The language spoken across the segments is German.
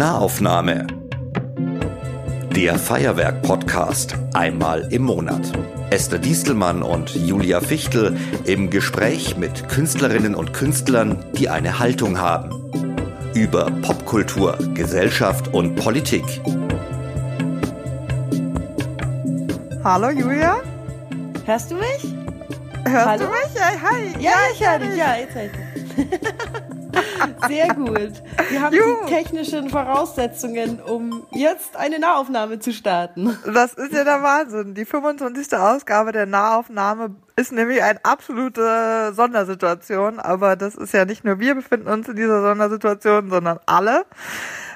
Nahaufnahme. Der Feuerwerk-Podcast einmal im Monat. Esther Distelmann und Julia Fichtel im Gespräch mit Künstlerinnen und Künstlern, die eine Haltung haben. Über Popkultur, Gesellschaft und Politik. Hallo Julia. Hörst du mich? Hörst Hallo? du mich? Ja, hi. Ja, ich höre dich. Ja, jetzt höre ich dich. Sehr gut. Wir haben Juhu. die technischen Voraussetzungen, um jetzt eine Nahaufnahme zu starten. Das ist ja der Wahnsinn. Die 25. Ausgabe der Nahaufnahme ist nämlich eine absolute Sondersituation. Aber das ist ja nicht nur wir befinden uns in dieser Sondersituation, sondern alle.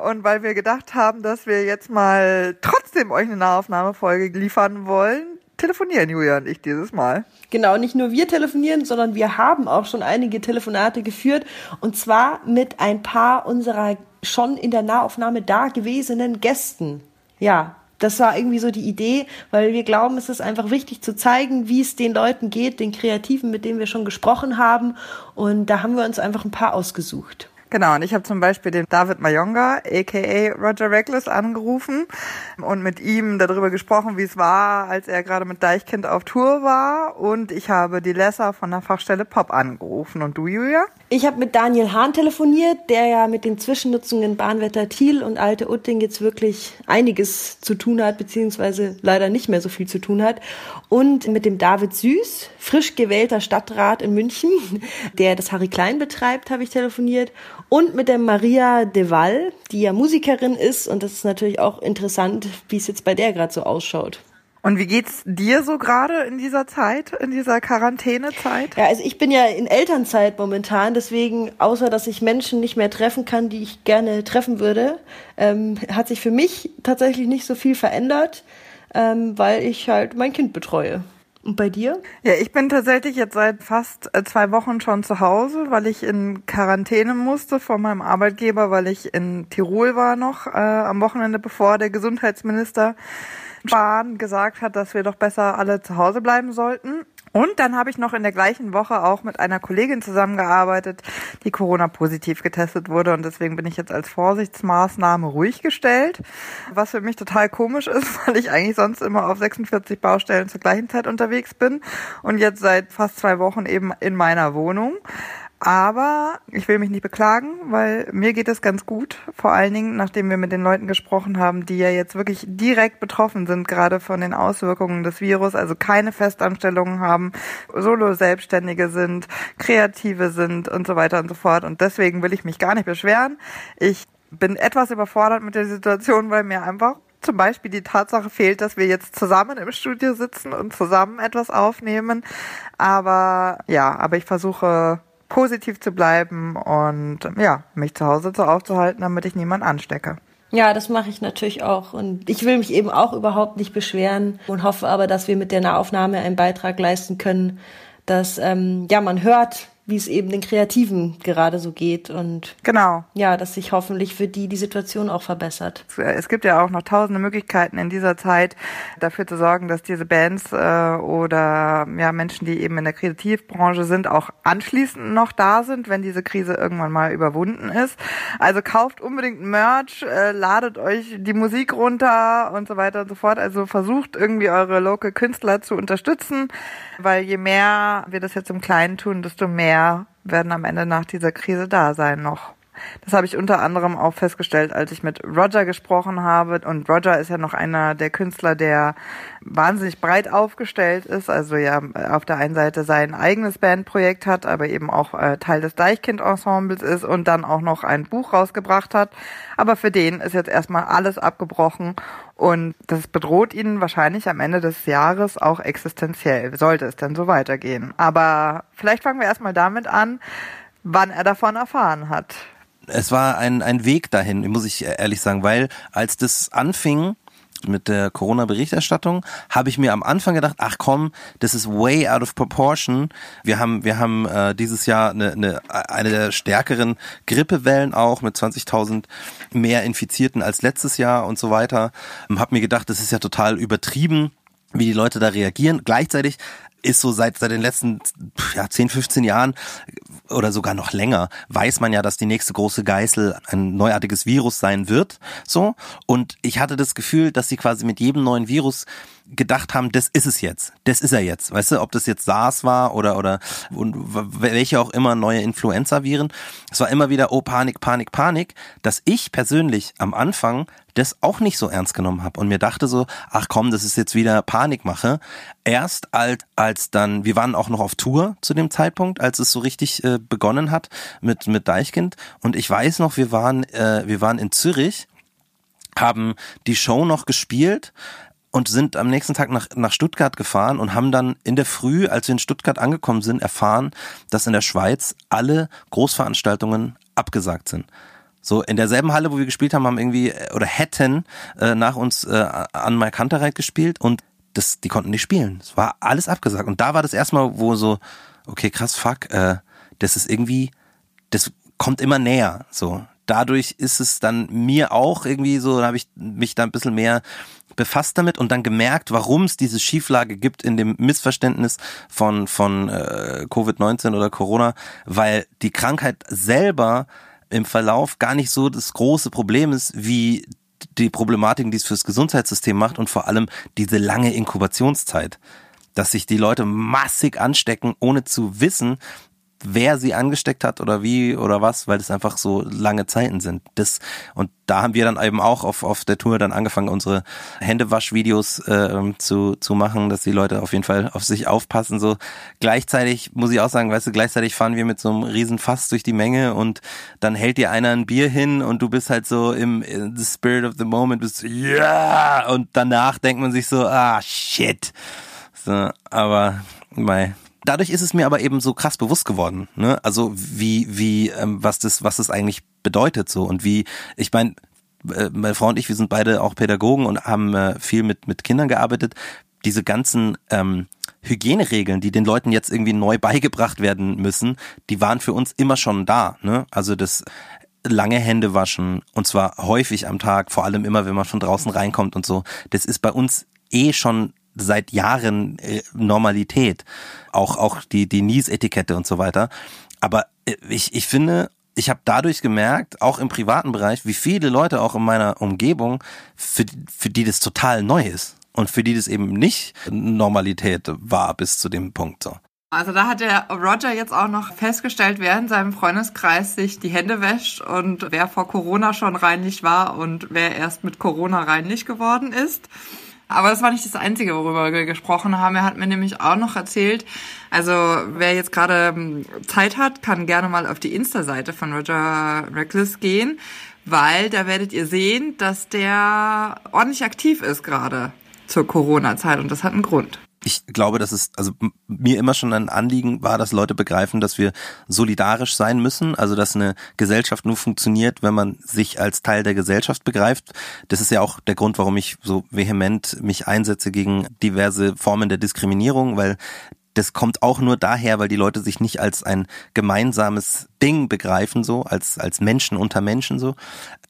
Und weil wir gedacht haben, dass wir jetzt mal trotzdem euch eine Nahaufnahmefolge liefern wollen, telefonieren Julia und ich dieses Mal. Genau, nicht nur wir telefonieren, sondern wir haben auch schon einige Telefonate geführt und zwar mit ein paar unserer schon in der Nahaufnahme dagewesenen Gästen. Ja, das war irgendwie so die Idee, weil wir glauben, es ist einfach wichtig zu zeigen, wie es den Leuten geht, den Kreativen, mit denen wir schon gesprochen haben. Und da haben wir uns einfach ein paar ausgesucht. Genau, und ich habe zum Beispiel den David Mayonga, aka Roger Reckless, angerufen und mit ihm darüber gesprochen, wie es war, als er gerade mit Deichkind auf Tour war. Und ich habe die Lessa von der Fachstelle Pop angerufen. Und du, Julia? Ich habe mit Daniel Hahn telefoniert, der ja mit den Zwischennutzungen Bahnwetter Thiel und Alte Utting jetzt wirklich einiges zu tun hat, beziehungsweise leider nicht mehr so viel zu tun hat. Und mit dem David Süß, frisch gewählter Stadtrat in München, der das Harry Klein betreibt, habe ich telefoniert. Und mit der Maria de Val, die ja Musikerin ist. Und das ist natürlich auch interessant, wie es jetzt bei der gerade so ausschaut. Und wie geht's dir so gerade in dieser Zeit, in dieser Quarantänezeit? Ja, also ich bin ja in Elternzeit momentan, deswegen, außer dass ich Menschen nicht mehr treffen kann, die ich gerne treffen würde, ähm, hat sich für mich tatsächlich nicht so viel verändert, ähm, weil ich halt mein Kind betreue. Und bei dir? Ja, ich bin tatsächlich jetzt seit fast äh, zwei Wochen schon zu Hause, weil ich in Quarantäne musste von meinem Arbeitgeber, weil ich in Tirol war noch äh, am Wochenende, bevor der Gesundheitsminister Spahn gesagt hat, dass wir doch besser alle zu Hause bleiben sollten. Und dann habe ich noch in der gleichen Woche auch mit einer Kollegin zusammengearbeitet, die Corona-positiv getestet wurde. Und deswegen bin ich jetzt als Vorsichtsmaßnahme ruhig gestellt, was für mich total komisch ist, weil ich eigentlich sonst immer auf 46 Baustellen zur gleichen Zeit unterwegs bin und jetzt seit fast zwei Wochen eben in meiner Wohnung. Aber ich will mich nicht beklagen, weil mir geht es ganz gut. Vor allen Dingen, nachdem wir mit den Leuten gesprochen haben, die ja jetzt wirklich direkt betroffen sind, gerade von den Auswirkungen des Virus, also keine Festanstellungen haben, Solo-Selbstständige sind, Kreative sind und so weiter und so fort. Und deswegen will ich mich gar nicht beschweren. Ich bin etwas überfordert mit der Situation, weil mir einfach zum Beispiel die Tatsache fehlt, dass wir jetzt zusammen im Studio sitzen und zusammen etwas aufnehmen. Aber ja, aber ich versuche positiv zu bleiben und ja, mich zu Hause so aufzuhalten, damit ich niemand anstecke. Ja, das mache ich natürlich auch. Und ich will mich eben auch überhaupt nicht beschweren und hoffe aber, dass wir mit der Nahaufnahme einen Beitrag leisten können, dass ähm, ja man hört, wie es eben den Kreativen gerade so geht und Genau. ja, dass sich hoffentlich für die die Situation auch verbessert. Es gibt ja auch noch tausende Möglichkeiten in dieser Zeit dafür zu sorgen, dass diese Bands äh, oder ja Menschen, die eben in der Kreativbranche sind, auch anschließend noch da sind, wenn diese Krise irgendwann mal überwunden ist. Also kauft unbedingt Merch, äh, ladet euch die Musik runter und so weiter und so fort. Also versucht irgendwie eure Local Künstler zu unterstützen, weil je mehr wir das jetzt im Kleinen tun, desto mehr werden am Ende nach dieser Krise da sein noch. Das habe ich unter anderem auch festgestellt, als ich mit Roger gesprochen habe. Und Roger ist ja noch einer der Künstler, der wahnsinnig breit aufgestellt ist. Also ja auf der einen Seite sein eigenes Bandprojekt hat, aber eben auch äh, Teil des Deichkind-Ensembles ist und dann auch noch ein Buch rausgebracht hat. Aber für den ist jetzt erstmal alles abgebrochen und das bedroht ihn wahrscheinlich am Ende des Jahres auch existenziell, sollte es denn so weitergehen. Aber vielleicht fangen wir erstmal damit an, wann er davon erfahren hat. Es war ein, ein Weg dahin, muss ich ehrlich sagen, weil als das anfing, mit der Corona-Berichterstattung habe ich mir am Anfang gedacht, ach komm, das ist way out of proportion. Wir haben, wir haben äh, dieses Jahr eine, eine, eine der stärkeren Grippewellen auch mit 20.000 mehr Infizierten als letztes Jahr und so weiter. Habe mir gedacht, das ist ja total übertrieben, wie die Leute da reagieren. Gleichzeitig ist so seit, seit den letzten ja, 10, 15 Jahren oder sogar noch länger, weiß man ja, dass die nächste große Geißel ein neuartiges Virus sein wird. So. Und ich hatte das Gefühl, dass sie quasi mit jedem neuen Virus gedacht haben, das ist es jetzt, das ist er jetzt, weißt du, ob das jetzt SARS war oder oder und welche auch immer neue Influenza-Viren. Es war immer wieder oh Panik, Panik, Panik, dass ich persönlich am Anfang das auch nicht so ernst genommen habe und mir dachte so, ach komm, das ist jetzt wieder Panikmache. Erst als als dann, wir waren auch noch auf Tour zu dem Zeitpunkt, als es so richtig äh, begonnen hat mit mit Deichkind und ich weiß noch, wir waren äh, wir waren in Zürich haben die Show noch gespielt und sind am nächsten Tag nach, nach Stuttgart gefahren und haben dann in der Früh, als wir in Stuttgart angekommen sind, erfahren, dass in der Schweiz alle Großveranstaltungen abgesagt sind. So in derselben Halle, wo wir gespielt haben, haben irgendwie äh, oder hätten äh, nach uns äh, an Mike gespielt und das, die konnten nicht spielen. Es war alles abgesagt. Und da war das erstmal, wo so, okay, krass, fuck, äh, das ist irgendwie, das kommt immer näher. So, dadurch ist es dann mir auch irgendwie so, da habe ich mich da ein bisschen mehr befasst damit und dann gemerkt, warum es diese Schieflage gibt in dem Missverständnis von, von äh, Covid-19 oder Corona, weil die Krankheit selber im Verlauf gar nicht so das große Problem ist, wie die Problematiken, die es fürs Gesundheitssystem macht und vor allem diese lange Inkubationszeit. Dass sich die Leute massig anstecken, ohne zu wissen, wer sie angesteckt hat oder wie oder was, weil es einfach so lange Zeiten sind. Das und da haben wir dann eben auch auf, auf der Tour dann angefangen, unsere Händewaschvideos äh, zu, zu machen, dass die Leute auf jeden Fall auf sich aufpassen. So gleichzeitig muss ich auch sagen, weißt du, gleichzeitig fahren wir mit so einem riesen Fass durch die Menge und dann hält dir einer ein Bier hin und du bist halt so im the spirit of the moment, bist ja yeah! und danach denkt man sich so, ah shit. So, aber mei, dadurch ist es mir aber eben so krass bewusst geworden, ne? Also wie wie ähm, was das was das eigentlich bedeutet so und wie ich meine äh, meine Frau und ich, wir sind beide auch Pädagogen und haben äh, viel mit mit Kindern gearbeitet. Diese ganzen ähm, Hygieneregeln, die den Leuten jetzt irgendwie neu beigebracht werden müssen, die waren für uns immer schon da. Ne? Also das lange Hände waschen und zwar häufig am Tag, vor allem immer, wenn man von draußen reinkommt und so. Das ist bei uns eh schon seit Jahren äh, Normalität. Auch, auch die, die Nies-Etikette und so weiter. Aber äh, ich, ich finde, ich habe dadurch gemerkt, auch im privaten Bereich, wie viele Leute auch in meiner Umgebung, für, für die das total neu ist. Und für die das eben nicht Normalität war bis zu dem Punkt so. Also da hat der Roger jetzt auch noch festgestellt, wer in seinem Freundeskreis sich die Hände wäscht und wer vor Corona schon reinlich war und wer erst mit Corona reinlich geworden ist. Aber das war nicht das Einzige, worüber wir gesprochen haben. Er hat mir nämlich auch noch erzählt, also wer jetzt gerade ähm, Zeit hat, kann gerne mal auf die Insta-Seite von Roger Reckless gehen, weil da werdet ihr sehen, dass der ordentlich aktiv ist gerade zur Corona-Zeit und das hat einen Grund ich glaube, dass es also mir immer schon ein Anliegen war, dass Leute begreifen, dass wir solidarisch sein müssen, also dass eine Gesellschaft nur funktioniert, wenn man sich als Teil der Gesellschaft begreift. Das ist ja auch der Grund, warum ich so vehement mich einsetze gegen diverse Formen der Diskriminierung, weil das kommt auch nur daher, weil die Leute sich nicht als ein gemeinsames Ding begreifen, so, als, als Menschen unter Menschen, so.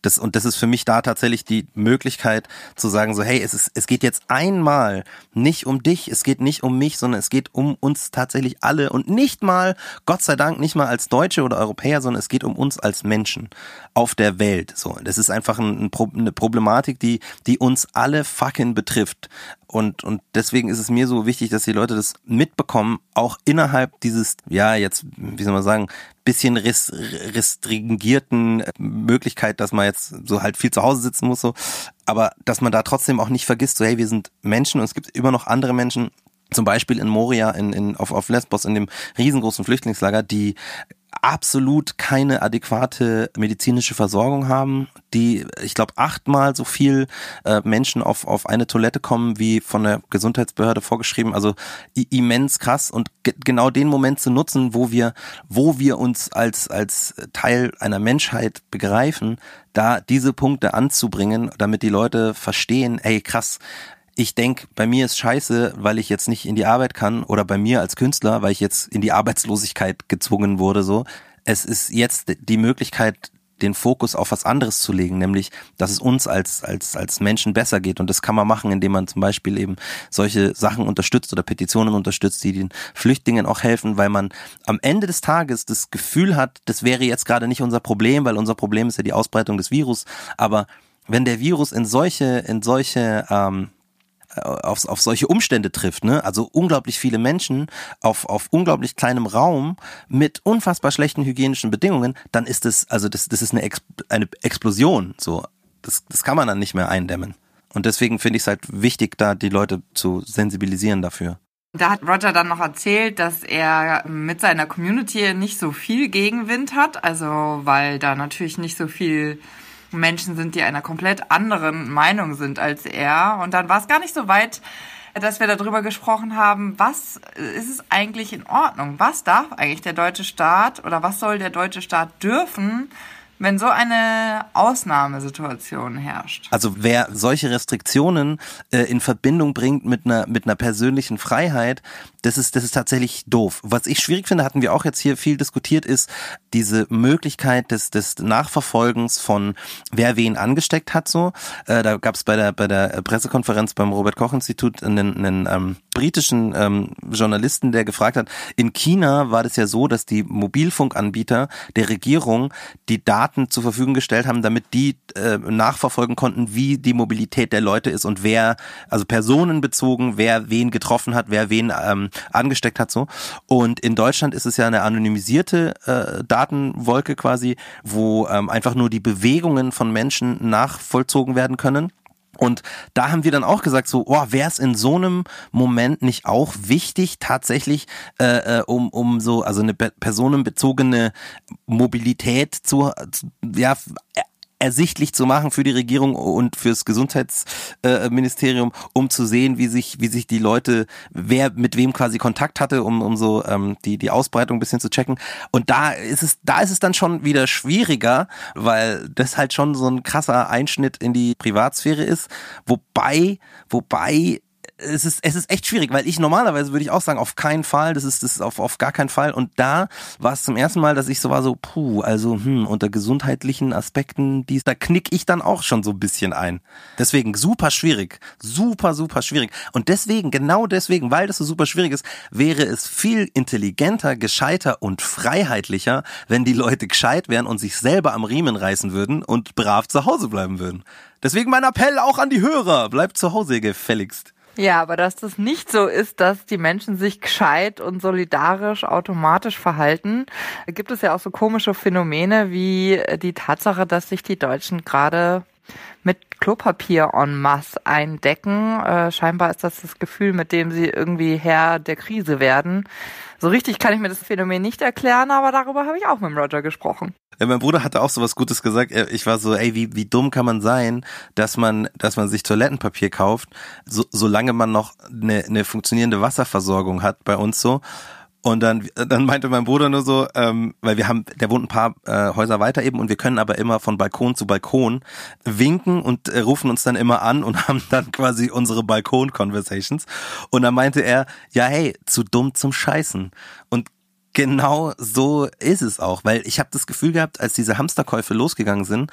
Das, und das ist für mich da tatsächlich die Möglichkeit zu sagen, so, hey, es ist, es geht jetzt einmal nicht um dich, es geht nicht um mich, sondern es geht um uns tatsächlich alle und nicht mal, Gott sei Dank, nicht mal als Deutsche oder Europäer, sondern es geht um uns als Menschen auf der Welt, so. Das ist einfach ein, eine Problematik, die, die uns alle fucking betrifft. Und, und deswegen ist es mir so wichtig, dass die Leute das mitbekommen, auch innerhalb dieses, ja, jetzt, wie soll man sagen, bisschen restringierten äh, Möglichkeit, dass man jetzt so halt viel zu Hause sitzen muss, so. Aber dass man da trotzdem auch nicht vergisst, so hey, wir sind Menschen und es gibt immer noch andere Menschen, zum Beispiel in Moria, in, in, auf, auf Lesbos, in dem riesengroßen Flüchtlingslager, die absolut keine adäquate medizinische Versorgung haben, die, ich glaube, achtmal so viel äh, Menschen auf, auf eine Toilette kommen, wie von der Gesundheitsbehörde vorgeschrieben. Also immens krass und genau den Moment zu nutzen, wo wir, wo wir uns als, als Teil einer Menschheit begreifen, da diese Punkte anzubringen, damit die Leute verstehen, ey krass, ich denk, bei mir ist scheiße, weil ich jetzt nicht in die Arbeit kann oder bei mir als Künstler, weil ich jetzt in die Arbeitslosigkeit gezwungen wurde, so. Es ist jetzt die Möglichkeit, den Fokus auf was anderes zu legen, nämlich, dass es uns als, als, als Menschen besser geht. Und das kann man machen, indem man zum Beispiel eben solche Sachen unterstützt oder Petitionen unterstützt, die den Flüchtlingen auch helfen, weil man am Ende des Tages das Gefühl hat, das wäre jetzt gerade nicht unser Problem, weil unser Problem ist ja die Ausbreitung des Virus. Aber wenn der Virus in solche, in solche ähm, auf, auf solche Umstände trifft, ne? Also unglaublich viele Menschen auf, auf unglaublich kleinem Raum mit unfassbar schlechten hygienischen Bedingungen, dann ist es, also das, das ist eine, Ex eine Explosion. So, das, das kann man dann nicht mehr eindämmen. Und deswegen finde ich es halt wichtig, da die Leute zu sensibilisieren dafür. Da hat Roger dann noch erzählt, dass er mit seiner Community nicht so viel Gegenwind hat, also weil da natürlich nicht so viel Menschen sind, die einer komplett anderen Meinung sind als er. Und dann war es gar nicht so weit, dass wir darüber gesprochen haben, was ist es eigentlich in Ordnung? Was darf eigentlich der deutsche Staat oder was soll der deutsche Staat dürfen? wenn so eine Ausnahmesituation herrscht. Also wer solche Restriktionen äh, in Verbindung bringt mit einer mit einer persönlichen Freiheit, das ist das ist tatsächlich doof. Was ich schwierig finde, hatten wir auch jetzt hier viel diskutiert, ist diese Möglichkeit des des Nachverfolgens von wer wen angesteckt hat. So, äh, da gab es bei der bei der Pressekonferenz beim Robert Koch Institut einen, einen ähm, britischen ähm, Journalisten, der gefragt hat: In China war das ja so, dass die Mobilfunkanbieter der Regierung die Daten Daten zur Verfügung gestellt haben, damit die äh, nachverfolgen konnten, wie die Mobilität der Leute ist und wer, also personenbezogen, wer wen getroffen hat, wer wen ähm, angesteckt hat so. Und in Deutschland ist es ja eine anonymisierte äh, Datenwolke quasi, wo ähm, einfach nur die Bewegungen von Menschen nachvollzogen werden können. Und da haben wir dann auch gesagt, so, oh, wäre es in so einem Moment nicht auch wichtig, tatsächlich, äh, äh um, um so, also eine personenbezogene Mobilität zu, ja, ersichtlich zu machen für die Regierung und fürs Gesundheitsministerium, um zu sehen, wie sich, wie sich die Leute, wer mit wem quasi Kontakt hatte, um, um so ähm, die, die Ausbreitung ein bisschen zu checken. Und da ist es, da ist es dann schon wieder schwieriger, weil das halt schon so ein krasser Einschnitt in die Privatsphäre ist. Wobei, wobei es ist, es ist echt schwierig, weil ich normalerweise würde ich auch sagen, auf keinen Fall, das ist, das ist auf, auf gar keinen Fall. Und da war es zum ersten Mal, dass ich so war, so, puh, also, hm, unter gesundheitlichen Aspekten, dies, da knick ich dann auch schon so ein bisschen ein. Deswegen super schwierig. Super, super schwierig. Und deswegen, genau deswegen, weil das so super schwierig ist, wäre es viel intelligenter, gescheiter und freiheitlicher, wenn die Leute gescheit wären und sich selber am Riemen reißen würden und brav zu Hause bleiben würden. Deswegen mein Appell auch an die Hörer. Bleibt zu Hause, gefälligst. Ja, aber dass das nicht so ist, dass die Menschen sich gescheit und solidarisch automatisch verhalten, gibt es ja auch so komische Phänomene wie die Tatsache, dass sich die Deutschen gerade mit Klopapier en masse eindecken. Äh, scheinbar ist das das Gefühl, mit dem sie irgendwie Herr der Krise werden. So richtig kann ich mir das Phänomen nicht erklären, aber darüber habe ich auch mit Roger gesprochen. Mein Bruder hatte auch so was Gutes gesagt. Ich war so, ey, wie, wie dumm kann man sein, dass man, dass man sich Toilettenpapier kauft, so, solange man noch eine, eine funktionierende Wasserversorgung hat bei uns so. Und dann, dann meinte mein Bruder nur so, ähm, weil wir haben, der wohnt ein paar äh, Häuser weiter eben und wir können aber immer von Balkon zu Balkon winken und äh, rufen uns dann immer an und haben dann quasi unsere Balkon-Conversations. Und dann meinte er, ja hey, zu dumm zum Scheißen. Und genau so ist es auch, weil ich habe das Gefühl gehabt, als diese Hamsterkäufe losgegangen sind,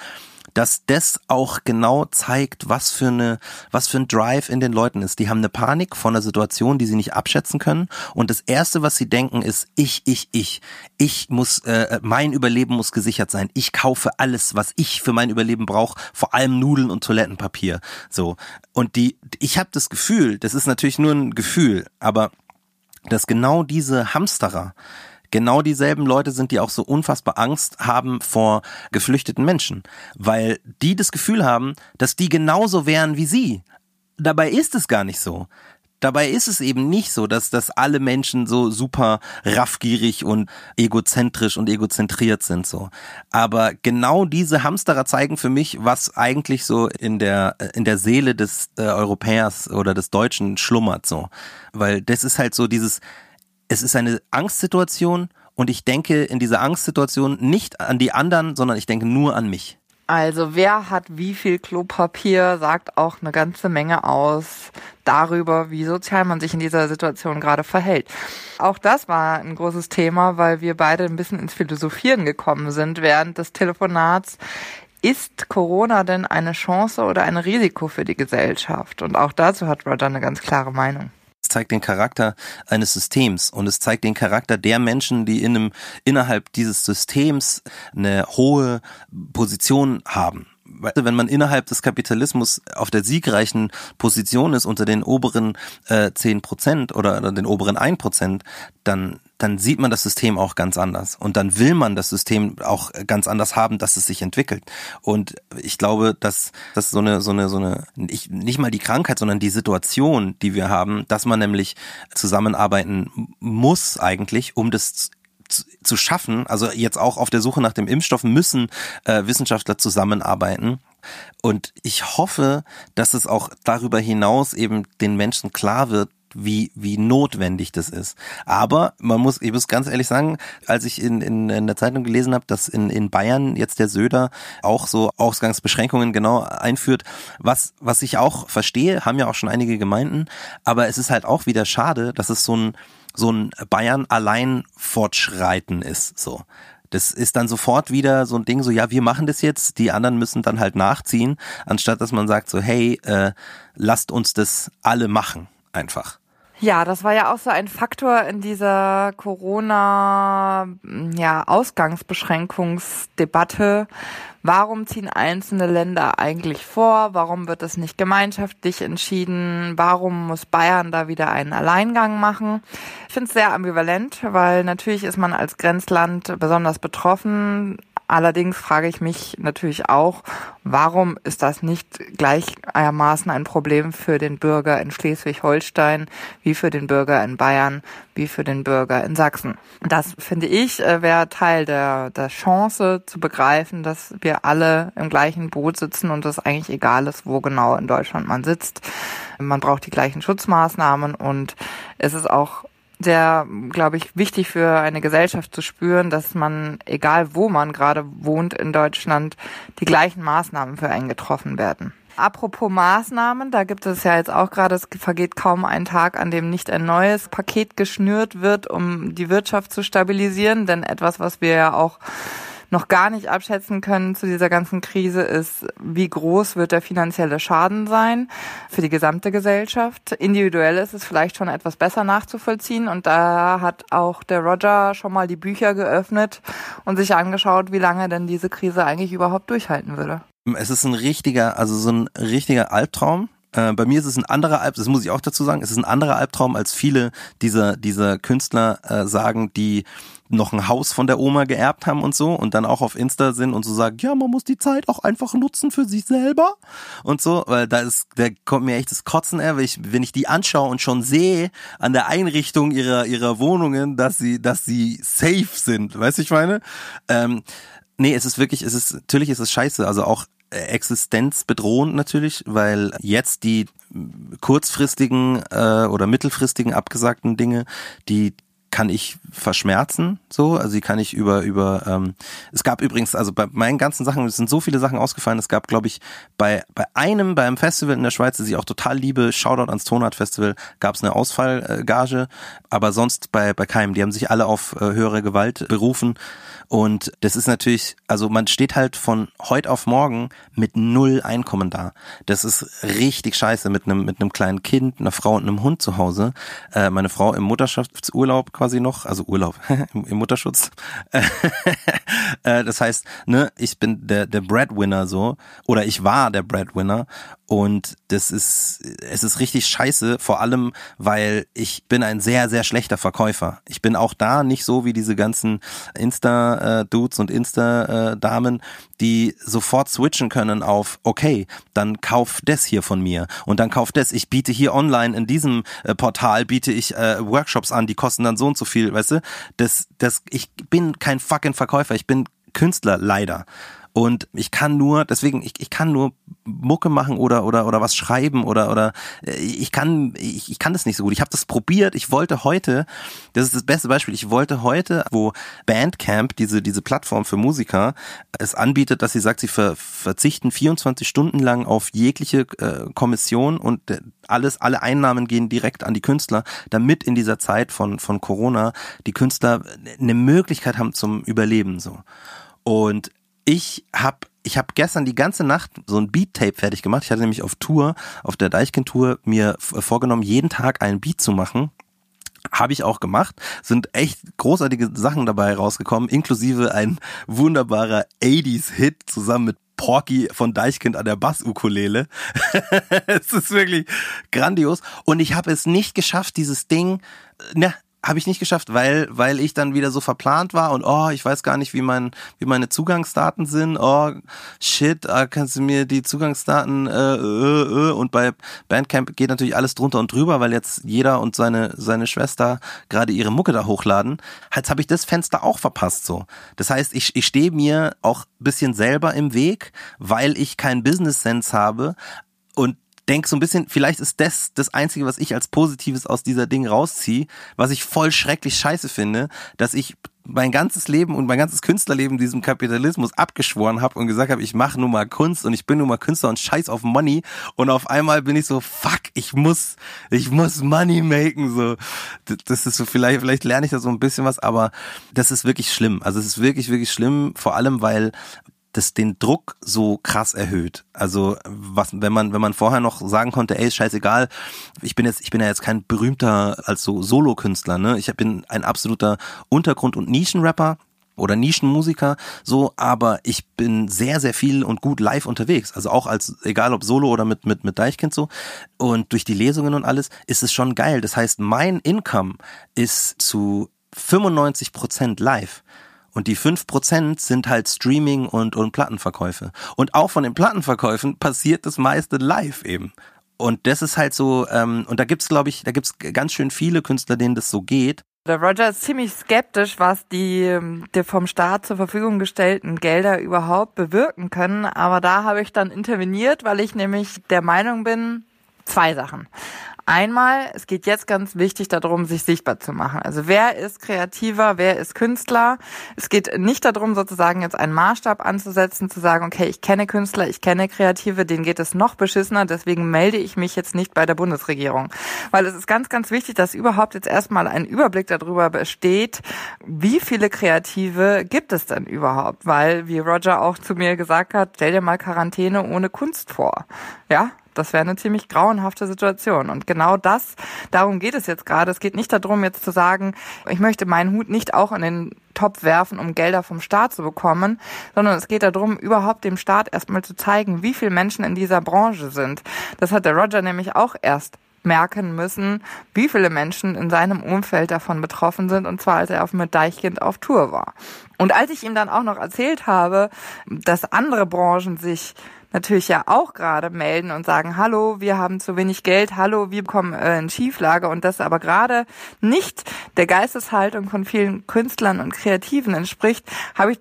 dass das auch genau zeigt, was für eine, was für ein Drive in den Leuten ist. Die haben eine Panik von einer Situation, die sie nicht abschätzen können. Und das erste, was sie denken, ist ich, ich, ich. Ich muss, äh, mein Überleben muss gesichert sein. Ich kaufe alles, was ich für mein Überleben brauche, vor allem Nudeln und Toilettenpapier. So. Und die, ich habe das Gefühl, das ist natürlich nur ein Gefühl, aber dass genau diese Hamsterer, genau dieselben Leute sind, die auch so unfassbar Angst haben vor geflüchteten Menschen, weil die das Gefühl haben, dass die genauso wären wie sie. Dabei ist es gar nicht so. Dabei ist es eben nicht so, dass, dass alle Menschen so super raffgierig und egozentrisch und egozentriert sind so. Aber genau diese Hamsterer zeigen für mich, was eigentlich so in der, in der Seele des äh, Europäers oder des Deutschen schlummert so. Weil das ist halt so dieses, es ist eine Angstsituation und ich denke in dieser Angstsituation nicht an die anderen, sondern ich denke nur an mich. Also wer hat wie viel Klopapier, sagt auch eine ganze Menge aus darüber, wie sozial man sich in dieser Situation gerade verhält. Auch das war ein großes Thema, weil wir beide ein bisschen ins Philosophieren gekommen sind während des Telefonats. Ist Corona denn eine Chance oder ein Risiko für die Gesellschaft? Und auch dazu hat Roger eine ganz klare Meinung zeigt den Charakter eines Systems und es zeigt den Charakter der Menschen, die in einem, innerhalb dieses Systems eine hohe Position haben. Wenn man innerhalb des Kapitalismus auf der siegreichen Position ist unter den oberen äh, 10 Prozent oder, den oberen 1 Prozent, dann dann sieht man das System auch ganz anders. Und dann will man das System auch ganz anders haben, dass es sich entwickelt. Und ich glaube, dass das so eine, so eine, so eine, nicht, mal die Krankheit, sondern die Situation, die wir haben, dass man nämlich zusammenarbeiten muss eigentlich, um das zu schaffen, also jetzt auch auf der Suche nach dem Impfstoff müssen äh, Wissenschaftler zusammenarbeiten. Und ich hoffe, dass es auch darüber hinaus eben den Menschen klar wird, wie, wie notwendig das ist. Aber man muss, ich muss ganz ehrlich sagen, als ich in, in, in der Zeitung gelesen habe, dass in, in Bayern jetzt der Söder auch so Ausgangsbeschränkungen genau einführt, was, was ich auch verstehe, haben ja auch schon einige Gemeinden, aber es ist halt auch wieder schade, dass es so ein, so ein Bayern allein fortschreiten ist, so. Das ist dann sofort wieder so ein Ding, so ja, wir machen das jetzt, die anderen müssen dann halt nachziehen, anstatt dass man sagt so, hey, äh, lasst uns das alle machen, einfach. Ja, das war ja auch so ein Faktor in dieser Corona ja, Ausgangsbeschränkungsdebatte. Warum ziehen einzelne Länder eigentlich vor? Warum wird es nicht gemeinschaftlich entschieden? Warum muss Bayern da wieder einen Alleingang machen? Ich finde es sehr ambivalent, weil natürlich ist man als Grenzland besonders betroffen. Allerdings frage ich mich natürlich auch, warum ist das nicht gleichermaßen ein Problem für den Bürger in Schleswig-Holstein, wie für den Bürger in Bayern, wie für den Bürger in Sachsen? Das finde ich äh, wäre Teil der, der Chance zu begreifen, dass wir alle im gleichen Boot sitzen und es eigentlich egal ist, wo genau in Deutschland man sitzt. Man braucht die gleichen Schutzmaßnahmen und es ist auch sehr, glaube ich, wichtig für eine Gesellschaft zu spüren, dass man, egal wo man gerade wohnt in Deutschland, die gleichen Maßnahmen für einen getroffen werden. Apropos Maßnahmen, da gibt es ja jetzt auch gerade, es vergeht kaum ein Tag, an dem nicht ein neues Paket geschnürt wird, um die Wirtschaft zu stabilisieren. Denn etwas, was wir ja auch noch gar nicht abschätzen können zu dieser ganzen Krise, ist, wie groß wird der finanzielle Schaden sein für die gesamte Gesellschaft. Individuell ist es vielleicht schon etwas besser nachzuvollziehen und da hat auch der Roger schon mal die Bücher geöffnet und sich angeschaut, wie lange denn diese Krise eigentlich überhaupt durchhalten würde. Es ist ein richtiger, also so ein richtiger Albtraum. Äh, bei mir ist es ein anderer Albtraum, das muss ich auch dazu sagen, es ist ein anderer Albtraum, als viele dieser, dieser Künstler äh, sagen, die noch ein Haus von der Oma geerbt haben und so und dann auch auf Insta sind und so sagen, ja, man muss die Zeit auch einfach nutzen für sich selber. Und so, weil da ist, da kommt mir echt das Kotzen, ey, wenn ich, wenn ich die anschaue und schon sehe an der Einrichtung ihrer, ihrer Wohnungen, dass sie, dass sie safe sind, weißt du, ich meine? Ähm, nee, es ist wirklich, es ist, natürlich ist es scheiße, also auch existenzbedrohend natürlich, weil jetzt die kurzfristigen äh, oder mittelfristigen abgesagten Dinge, die kann ich verschmerzen, so, also die kann ich über, über, ähm, es gab übrigens, also bei meinen ganzen Sachen, es sind so viele Sachen ausgefallen, es gab, glaube ich, bei, bei einem, beim Festival in der Schweiz, das ich auch total liebe, Shoutout ans Tonart Festival, gab es eine Ausfallgage, aber sonst bei, bei keinem, die haben sich alle auf äh, höhere Gewalt berufen. Und das ist natürlich, also man steht halt von heute auf morgen mit null Einkommen da. Das ist richtig scheiße mit einem mit einem kleinen Kind, einer Frau und einem Hund zu Hause. Äh, meine Frau im Mutterschaftsurlaub quasi noch, also Urlaub im Mutterschutz. äh, das heißt, ne, ich bin der der Breadwinner so oder ich war der Breadwinner und das ist, es ist richtig scheiße, vor allem, weil ich bin ein sehr, sehr schlechter Verkäufer. Ich bin auch da nicht so wie diese ganzen Insta-Dudes und Insta-Damen, die sofort switchen können auf, okay, dann kauf das hier von mir und dann kauf das. Ich biete hier online in diesem äh, Portal, biete ich äh, Workshops an, die kosten dann so und so viel, weißt du? Das, das, ich bin kein fucking Verkäufer, ich bin Künstler, leider. Und ich kann nur, deswegen, ich, ich kann nur Mucke machen oder oder oder was schreiben oder oder äh, ich kann ich, ich kann das nicht so gut. Ich habe das probiert. Ich wollte heute, das ist das beste Beispiel. Ich wollte heute, wo Bandcamp diese diese Plattform für Musiker es anbietet, dass sie sagt, sie ver, verzichten 24 Stunden lang auf jegliche äh, Kommission und äh, alles alle Einnahmen gehen direkt an die Künstler, damit in dieser Zeit von von Corona die Künstler eine Möglichkeit haben zum Überleben so. Und ich habe ich habe gestern die ganze Nacht so ein Beat-Tape fertig gemacht. Ich hatte nämlich auf Tour, auf der Deichkind-Tour, mir vorgenommen, jeden Tag einen Beat zu machen. Habe ich auch gemacht. Sind echt großartige Sachen dabei rausgekommen, inklusive ein wunderbarer 80s-Hit zusammen mit Porky von Deichkind an der Bass-Ukulele. es ist wirklich grandios. Und ich habe es nicht geschafft, dieses Ding, ne, habe ich nicht geschafft, weil weil ich dann wieder so verplant war und oh, ich weiß gar nicht, wie mein wie meine Zugangsdaten sind. Oh, shit, ah, kannst du mir die Zugangsdaten äh, äh, äh. und bei Bandcamp geht natürlich alles drunter und drüber, weil jetzt jeder und seine seine Schwester gerade ihre Mucke da hochladen. Jetzt habe ich das Fenster auch verpasst so. Das heißt, ich ich stehe mir auch bisschen selber im Weg, weil ich keinen Business Sense habe und denke so ein bisschen, vielleicht ist das das Einzige, was ich als Positives aus dieser Ding rausziehe, was ich voll schrecklich scheiße finde, dass ich mein ganzes Leben und mein ganzes Künstlerleben diesem Kapitalismus abgeschworen habe und gesagt habe, ich mache nur mal Kunst und ich bin nur mal Künstler und scheiß auf Money und auf einmal bin ich so fuck, ich muss ich muss Money maken so. Das ist so vielleicht vielleicht lerne ich da so ein bisschen was, aber das ist wirklich schlimm. Also es ist wirklich wirklich schlimm, vor allem weil das den Druck so krass erhöht. Also was, wenn man wenn man vorher noch sagen konnte, ey, ist scheißegal, ich bin jetzt ich bin ja jetzt kein berühmter als so Solokünstler, ne? Ich bin ein absoluter Untergrund- und Nischenrapper oder Nischenmusiker so, aber ich bin sehr sehr viel und gut live unterwegs, also auch als egal ob Solo oder mit mit mit Deichkind so und durch die Lesungen und alles ist es schon geil. Das heißt, mein Income ist zu 95 Prozent live. Und die fünf Prozent sind halt Streaming und, und Plattenverkäufe. Und auch von den Plattenverkäufen passiert das meiste live eben. Und das ist halt so, ähm, und da gibt's, glaube ich, da gibt's ganz schön viele Künstler, denen das so geht. Der Roger ist ziemlich skeptisch, was die, die vom Staat zur Verfügung gestellten Gelder überhaupt bewirken können. Aber da habe ich dann interveniert, weil ich nämlich der Meinung bin, zwei Sachen. Einmal, es geht jetzt ganz wichtig darum, sich sichtbar zu machen. Also wer ist Kreativer, wer ist Künstler? Es geht nicht darum, sozusagen jetzt einen Maßstab anzusetzen, zu sagen, okay, ich kenne Künstler, ich kenne Kreative, denen geht es noch beschissener, deswegen melde ich mich jetzt nicht bei der Bundesregierung. Weil es ist ganz, ganz wichtig, dass überhaupt jetzt erstmal ein Überblick darüber besteht, wie viele Kreative gibt es denn überhaupt? Weil, wie Roger auch zu mir gesagt hat, stell dir mal Quarantäne ohne Kunst vor. Ja, das wäre eine ziemlich grauenhafte Situation. Und genau das, darum geht es jetzt gerade. Es geht nicht darum, jetzt zu sagen, ich möchte meinen Hut nicht auch in den Topf werfen, um Gelder vom Staat zu bekommen, sondern es geht darum, überhaupt dem Staat erstmal zu zeigen, wie viele Menschen in dieser Branche sind. Das hat der Roger nämlich auch erst merken müssen, wie viele Menschen in seinem Umfeld davon betroffen sind, und zwar als er auf mit Deichkind auf Tour war. Und als ich ihm dann auch noch erzählt habe, dass andere Branchen sich natürlich ja auch gerade melden und sagen, hallo, wir haben zu wenig Geld, hallo, wir bekommen äh, in Schieflage und das aber gerade nicht der Geisteshaltung von vielen Künstlern und Kreativen entspricht, habe ich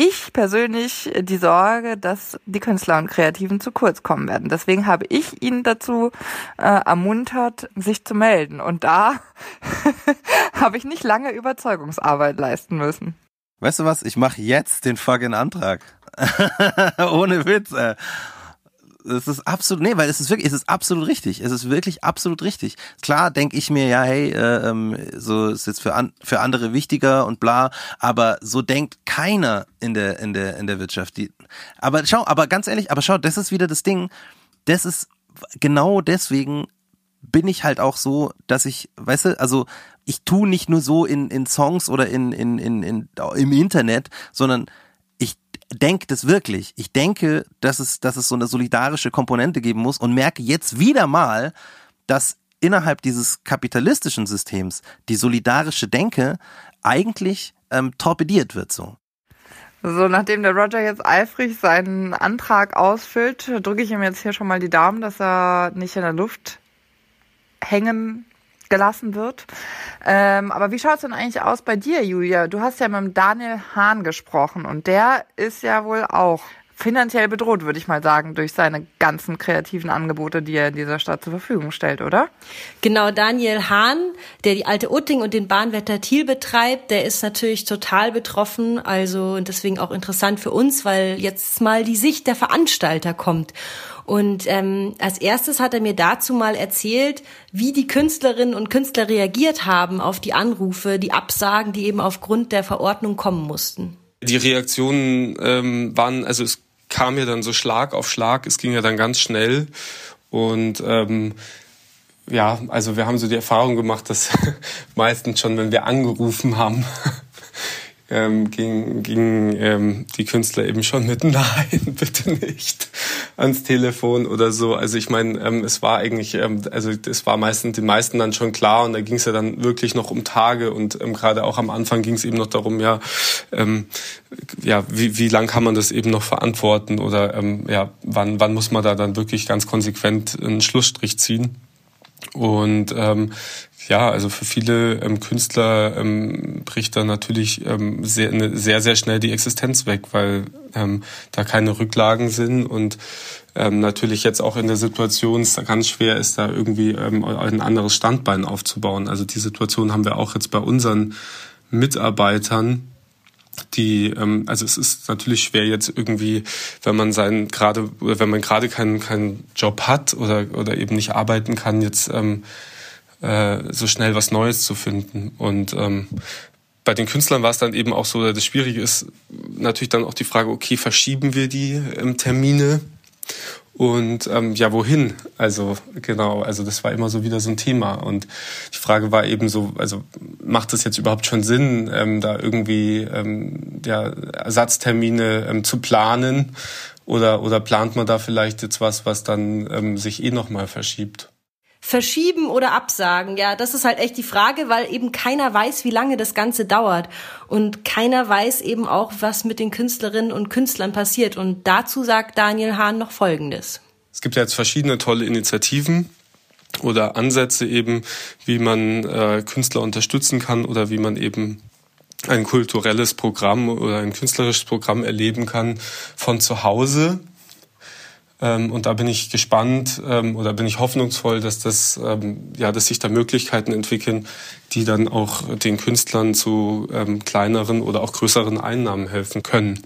ich persönlich die Sorge, dass die Künstler und Kreativen zu kurz kommen werden. Deswegen habe ich ihn dazu äh, ermuntert, sich zu melden. Und da habe ich nicht lange Überzeugungsarbeit leisten müssen. Weißt du was? Ich mache jetzt den fucking Antrag. Ohne Witz. Ey. Es ist absolut, nee, weil es ist wirklich, es ist absolut richtig. Es ist wirklich absolut richtig. Klar denke ich mir, ja, hey, äh, ähm, so ist jetzt für, an, für andere wichtiger und bla, aber so denkt keiner in der, in der, in der Wirtschaft. Die, aber schau, aber ganz ehrlich, aber schau, das ist wieder das Ding. Das ist genau deswegen bin ich halt auch so, dass ich, weißt du, also ich tu nicht nur so in, in Songs oder in, in, in, in, im Internet, sondern denke das wirklich. Ich denke, dass es, dass es so eine solidarische Komponente geben muss und merke jetzt wieder mal, dass innerhalb dieses kapitalistischen Systems die solidarische Denke eigentlich ähm, torpediert wird so. So, nachdem der Roger jetzt eifrig seinen Antrag ausfüllt, drücke ich ihm jetzt hier schon mal die Daumen, dass er nicht in der Luft hängen gelassen wird. Ähm, aber wie schaut es denn eigentlich aus bei dir, Julia? Du hast ja mit Daniel Hahn gesprochen und der ist ja wohl auch finanziell bedroht, würde ich mal sagen, durch seine ganzen kreativen Angebote, die er in dieser Stadt zur Verfügung stellt, oder? Genau, Daniel Hahn, der die alte Utting und den Bahnwetter Thiel betreibt, der ist natürlich total betroffen, also deswegen auch interessant für uns, weil jetzt mal die Sicht der Veranstalter kommt. Und ähm, als erstes hat er mir dazu mal erzählt, wie die Künstlerinnen und Künstler reagiert haben auf die Anrufe, die Absagen, die eben aufgrund der Verordnung kommen mussten. Die Reaktionen ähm, waren, also es kam ja dann so Schlag auf Schlag. Es ging ja dann ganz schnell. Und ähm, ja, also wir haben so die Erfahrung gemacht, dass meistens schon, wenn wir angerufen haben, ähm, ging, ging ähm, die Künstler eben schon mit Nein, bitte nicht ans Telefon oder so. Also ich meine, ähm, es war eigentlich, ähm, also es war meistens den meisten dann schon klar und da ging es ja dann wirklich noch um Tage und ähm, gerade auch am Anfang ging es eben noch darum, ja, ähm, ja, wie, wie lang kann man das eben noch verantworten oder ähm, ja, wann, wann muss man da dann wirklich ganz konsequent einen Schlussstrich ziehen? Und ähm, ja, also für viele ähm, Künstler ähm, bricht da natürlich ähm, sehr, ne, sehr, sehr schnell die Existenz weg, weil ähm, da keine Rücklagen sind und ähm, natürlich jetzt auch in der Situation es ganz schwer ist, da irgendwie ähm, ein anderes Standbein aufzubauen. Also die Situation haben wir auch jetzt bei unseren Mitarbeitern, die ähm, also es ist natürlich schwer jetzt irgendwie wenn man seinen gerade wenn man gerade keinen keinen Job hat oder oder eben nicht arbeiten kann jetzt ähm, äh, so schnell was Neues zu finden. Und ähm, bei den Künstlern war es dann eben auch so, das Schwierige ist natürlich dann auch die Frage, okay, verschieben wir die ähm, Termine? Und ähm, ja, wohin? Also genau, also das war immer so wieder so ein Thema. Und die Frage war eben so, also macht es jetzt überhaupt schon Sinn, ähm, da irgendwie ähm, ja, Ersatztermine ähm, zu planen? Oder, oder plant man da vielleicht jetzt was, was dann ähm, sich eh nochmal verschiebt? Verschieben oder absagen? Ja, das ist halt echt die Frage, weil eben keiner weiß, wie lange das Ganze dauert. Und keiner weiß eben auch, was mit den Künstlerinnen und Künstlern passiert. Und dazu sagt Daniel Hahn noch Folgendes. Es gibt ja jetzt verschiedene tolle Initiativen oder Ansätze eben, wie man äh, Künstler unterstützen kann oder wie man eben ein kulturelles Programm oder ein künstlerisches Programm erleben kann von zu Hause und da bin ich gespannt ähm, oder bin ich hoffnungsvoll, dass das, ähm, ja, dass sich da Möglichkeiten entwickeln, die dann auch den Künstlern zu kleineren oder auch größeren Einnahmen helfen können.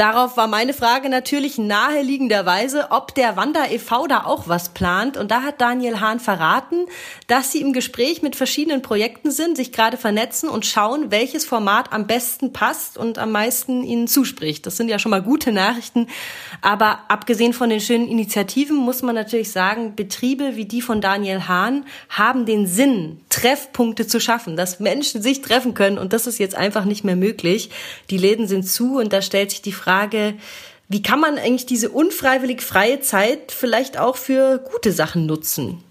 Darauf war meine Frage natürlich naheliegenderweise, ob der Wander e.V. da auch was plant. Und da hat Daniel Hahn verraten, dass sie im Gespräch mit verschiedenen Projekten sind, sich gerade vernetzen und schauen, welches Format am besten passt und am meisten ihnen zuspricht. Das sind ja schon mal gute Nachrichten. Aber abgesehen von den schönen Initiativen muss man natürlich sagen, Betriebe wie die von Daniel Hahn haben den Sinn, Treffpunkte zu schaffen, dass Menschen sich treffen können. Und das ist jetzt einfach nicht mehr möglich. Die Läden sind zu und da stellt sich die Frage, wie kann man eigentlich diese unfreiwillig freie Zeit vielleicht auch für gute Sachen nutzen?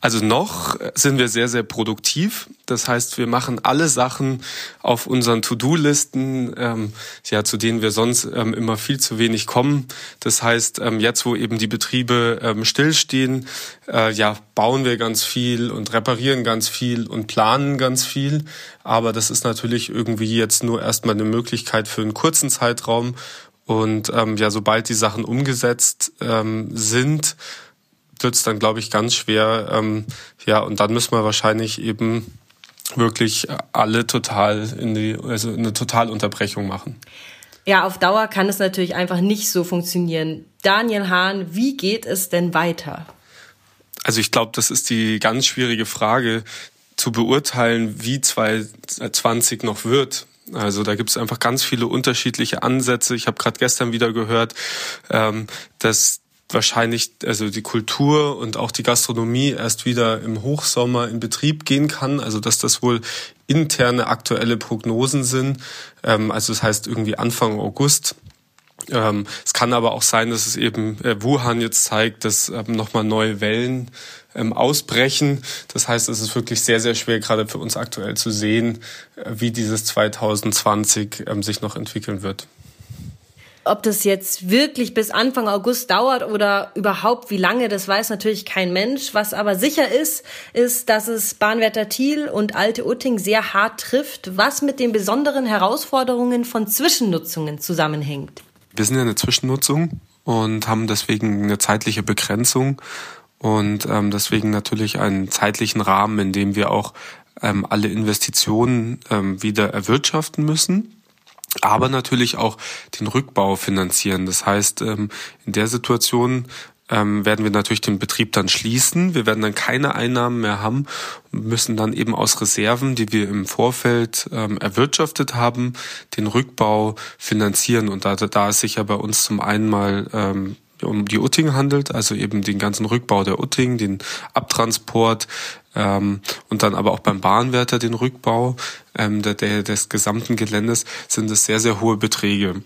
Also noch sind wir sehr, sehr produktiv. Das heißt, wir machen alle Sachen auf unseren To-Do-Listen, ähm, ja, zu denen wir sonst ähm, immer viel zu wenig kommen. Das heißt, ähm, jetzt, wo eben die Betriebe ähm, stillstehen, äh, ja, bauen wir ganz viel und reparieren ganz viel und planen ganz viel. Aber das ist natürlich irgendwie jetzt nur erstmal eine Möglichkeit für einen kurzen Zeitraum. Und ähm, ja, sobald die Sachen umgesetzt ähm, sind, wird es dann, glaube ich, ganz schwer. Ähm, ja, und dann müssen wir wahrscheinlich eben wirklich alle total in die, also eine Totalunterbrechung machen. Ja, auf Dauer kann es natürlich einfach nicht so funktionieren. Daniel Hahn, wie geht es denn weiter? Also ich glaube, das ist die ganz schwierige Frage zu beurteilen, wie 2020 noch wird. Also da gibt es einfach ganz viele unterschiedliche Ansätze. Ich habe gerade gestern wieder gehört, ähm, dass wahrscheinlich also die Kultur und auch die Gastronomie erst wieder im Hochsommer in Betrieb gehen kann. Also dass das wohl interne aktuelle Prognosen sind. Ähm, also das heißt irgendwie Anfang August. Ähm, es kann aber auch sein, dass es eben äh, Wuhan jetzt zeigt, dass ähm, nochmal neue Wellen ähm, ausbrechen. Das heißt, es ist wirklich sehr, sehr schwer, gerade für uns aktuell zu sehen, äh, wie dieses 2020 ähm, sich noch entwickeln wird. Ob das jetzt wirklich bis Anfang August dauert oder überhaupt wie lange, das weiß natürlich kein Mensch. Was aber sicher ist, ist, dass es Bahnwärter Thiel und Alte Utting sehr hart trifft, was mit den besonderen Herausforderungen von Zwischennutzungen zusammenhängt. Wir sind ja eine Zwischennutzung und haben deswegen eine zeitliche Begrenzung und ähm, deswegen natürlich einen zeitlichen Rahmen, in dem wir auch ähm, alle Investitionen ähm, wieder erwirtschaften müssen aber natürlich auch den Rückbau finanzieren. Das heißt, ähm, in der Situation ähm, werden wir natürlich den Betrieb dann schließen. Wir werden dann keine Einnahmen mehr haben und müssen dann eben aus Reserven, die wir im Vorfeld ähm, erwirtschaftet haben, den Rückbau finanzieren. Und da, da es sich ja bei uns zum einen mal um die Utting handelt, also eben den ganzen Rückbau der Utting, den Abtransport ähm, und dann aber auch beim Bahnwärter den Rückbau ähm, der, der, des gesamten Geländes, sind es sehr, sehr hohe Beträge.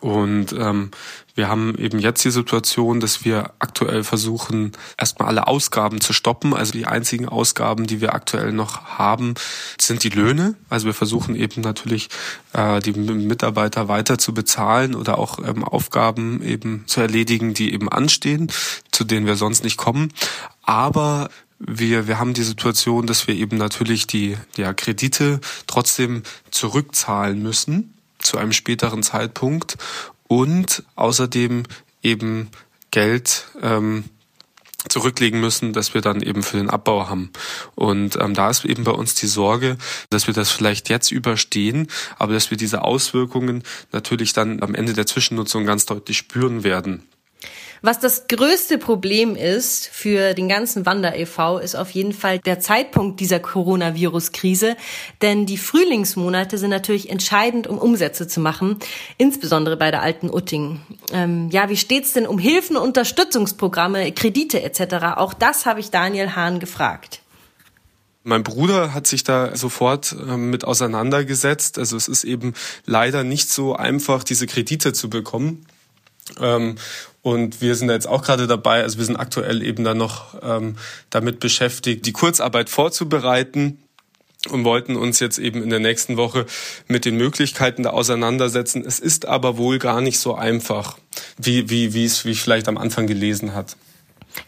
Und ähm, wir haben eben jetzt die Situation, dass wir aktuell versuchen, erstmal alle Ausgaben zu stoppen. Also die einzigen Ausgaben, die wir aktuell noch haben, sind die Löhne. Also wir versuchen eben natürlich äh, die Mitarbeiter weiter zu bezahlen oder auch ähm, Aufgaben eben zu erledigen, die eben anstehen, zu denen wir sonst nicht kommen. Aber wir, wir haben die Situation, dass wir eben natürlich die ja, Kredite trotzdem zurückzahlen müssen zu einem späteren Zeitpunkt und außerdem eben Geld ähm, zurücklegen müssen, dass wir dann eben für den Abbau haben. Und ähm, da ist eben bei uns die Sorge, dass wir das vielleicht jetzt überstehen, aber dass wir diese Auswirkungen natürlich dann am Ende der Zwischennutzung ganz deutlich spüren werden. Was das größte Problem ist für den ganzen Wander e.V., ist auf jeden Fall der Zeitpunkt dieser Coronavirus-Krise. Denn die Frühlingsmonate sind natürlich entscheidend, um Umsätze zu machen, insbesondere bei der alten Utting. Ähm, ja, wie steht's denn um Hilfen, Unterstützungsprogramme, Kredite etc.? Auch das habe ich Daniel Hahn gefragt. Mein Bruder hat sich da sofort ähm, mit auseinandergesetzt. Also es ist eben leider nicht so einfach, diese Kredite zu bekommen. Und wir sind jetzt auch gerade dabei, also wir sind aktuell eben dann noch ähm, damit beschäftigt, die Kurzarbeit vorzubereiten und wollten uns jetzt eben in der nächsten Woche mit den Möglichkeiten da auseinandersetzen. Es ist aber wohl gar nicht so einfach, wie, wie, wie es, wie ich vielleicht am Anfang gelesen hat.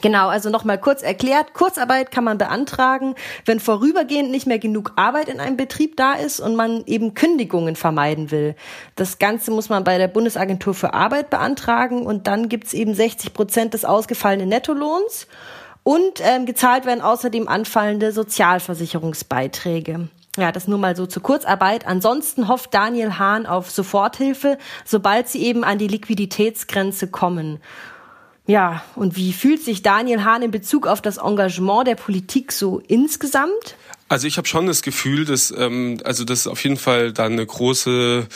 Genau, also nochmal kurz erklärt, Kurzarbeit kann man beantragen, wenn vorübergehend nicht mehr genug Arbeit in einem Betrieb da ist und man eben Kündigungen vermeiden will. Das Ganze muss man bei der Bundesagentur für Arbeit beantragen und dann gibt's eben 60 Prozent des ausgefallenen Nettolohns und ähm, gezahlt werden außerdem anfallende Sozialversicherungsbeiträge. Ja, das nur mal so zur Kurzarbeit. Ansonsten hofft Daniel Hahn auf Soforthilfe, sobald sie eben an die Liquiditätsgrenze kommen. Ja, und wie fühlt sich Daniel Hahn in Bezug auf das Engagement der Politik so insgesamt? Also ich habe schon das Gefühl, dass ähm, also das auf jeden Fall dann eine großes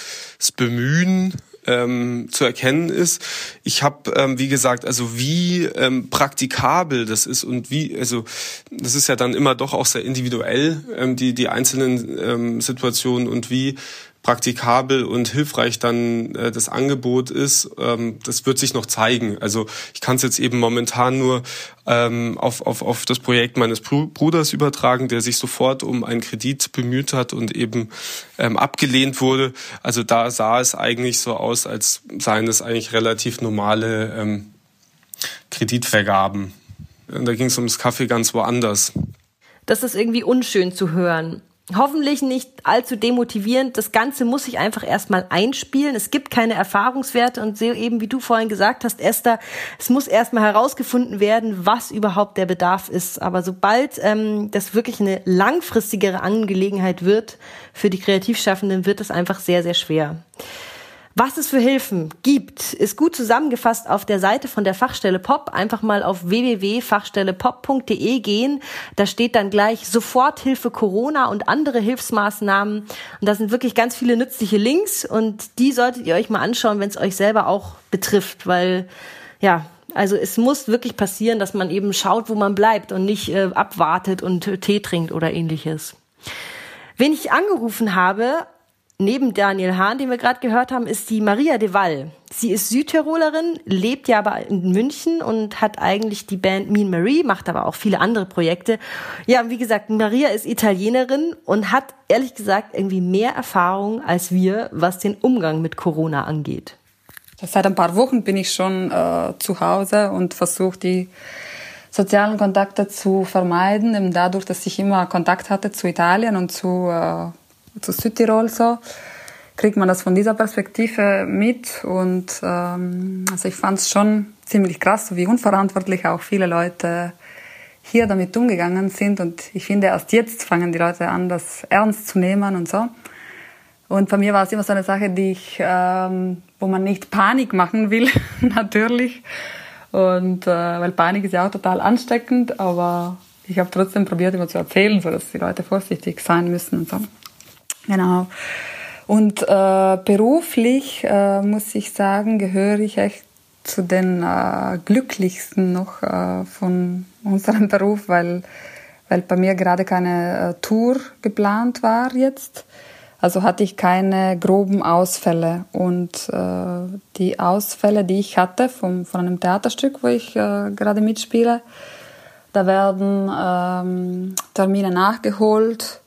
Bemühen ähm, zu erkennen ist. Ich habe, ähm, wie gesagt, also wie ähm, praktikabel das ist und wie, also das ist ja dann immer doch auch sehr individuell, ähm, die, die einzelnen ähm, Situationen und wie praktikabel und hilfreich dann äh, das Angebot ist, ähm, das wird sich noch zeigen. Also ich kann es jetzt eben momentan nur ähm, auf, auf, auf das Projekt meines Bruders übertragen, der sich sofort um einen Kredit bemüht hat und eben ähm, abgelehnt wurde. Also da sah es eigentlich so aus, als seien es eigentlich relativ normale ähm, Kreditvergaben. Da ging es ums Kaffee ganz woanders. Das ist irgendwie unschön zu hören hoffentlich nicht allzu demotivierend. Das Ganze muss sich einfach erstmal einspielen. Es gibt keine Erfahrungswerte und so eben, wie du vorhin gesagt hast, Esther, es muss erstmal herausgefunden werden, was überhaupt der Bedarf ist. Aber sobald ähm, das wirklich eine langfristigere Angelegenheit wird für die Kreativschaffenden, wird es einfach sehr, sehr schwer. Was es für Hilfen gibt, ist gut zusammengefasst auf der Seite von der Fachstelle Pop. Einfach mal auf www.fachstellepop.de gehen. Da steht dann gleich Soforthilfe Corona und andere Hilfsmaßnahmen. Und da sind wirklich ganz viele nützliche Links und die solltet ihr euch mal anschauen, wenn es euch selber auch betrifft, weil ja, also es muss wirklich passieren, dass man eben schaut, wo man bleibt und nicht äh, abwartet und äh, Tee trinkt oder ähnliches. Wen ich angerufen habe, Neben Daniel Hahn, den wir gerade gehört haben, ist die Maria de Wall. Sie ist Südtirolerin, lebt ja aber in München und hat eigentlich die Band Mean Marie, macht aber auch viele andere Projekte. Ja, wie gesagt, Maria ist Italienerin und hat ehrlich gesagt irgendwie mehr Erfahrung als wir, was den Umgang mit Corona angeht. Seit ein paar Wochen bin ich schon äh, zu Hause und versuche die sozialen Kontakte zu vermeiden, eben dadurch, dass ich immer Kontakt hatte zu Italien und zu, äh, zu Südtirol so, kriegt man das von dieser Perspektive mit und ähm, also ich fand es schon ziemlich krass, wie unverantwortlich auch viele Leute hier damit umgegangen sind und ich finde, erst jetzt fangen die Leute an, das ernst zu nehmen und so. Und bei mir war es immer so eine Sache, die ich, ähm, wo man nicht Panik machen will, natürlich. Und äh, weil Panik ist ja auch total ansteckend, aber ich habe trotzdem probiert, immer zu erzählen, so dass die Leute vorsichtig sein müssen und so. Genau. Und äh, beruflich äh, muss ich sagen, gehöre ich echt zu den äh, glücklichsten noch äh, von unserem Beruf, weil, weil bei mir gerade keine äh, Tour geplant war jetzt. Also hatte ich keine groben Ausfälle. Und äh, die Ausfälle, die ich hatte vom, von einem Theaterstück, wo ich äh, gerade mitspiele, da werden ähm, Termine nachgeholt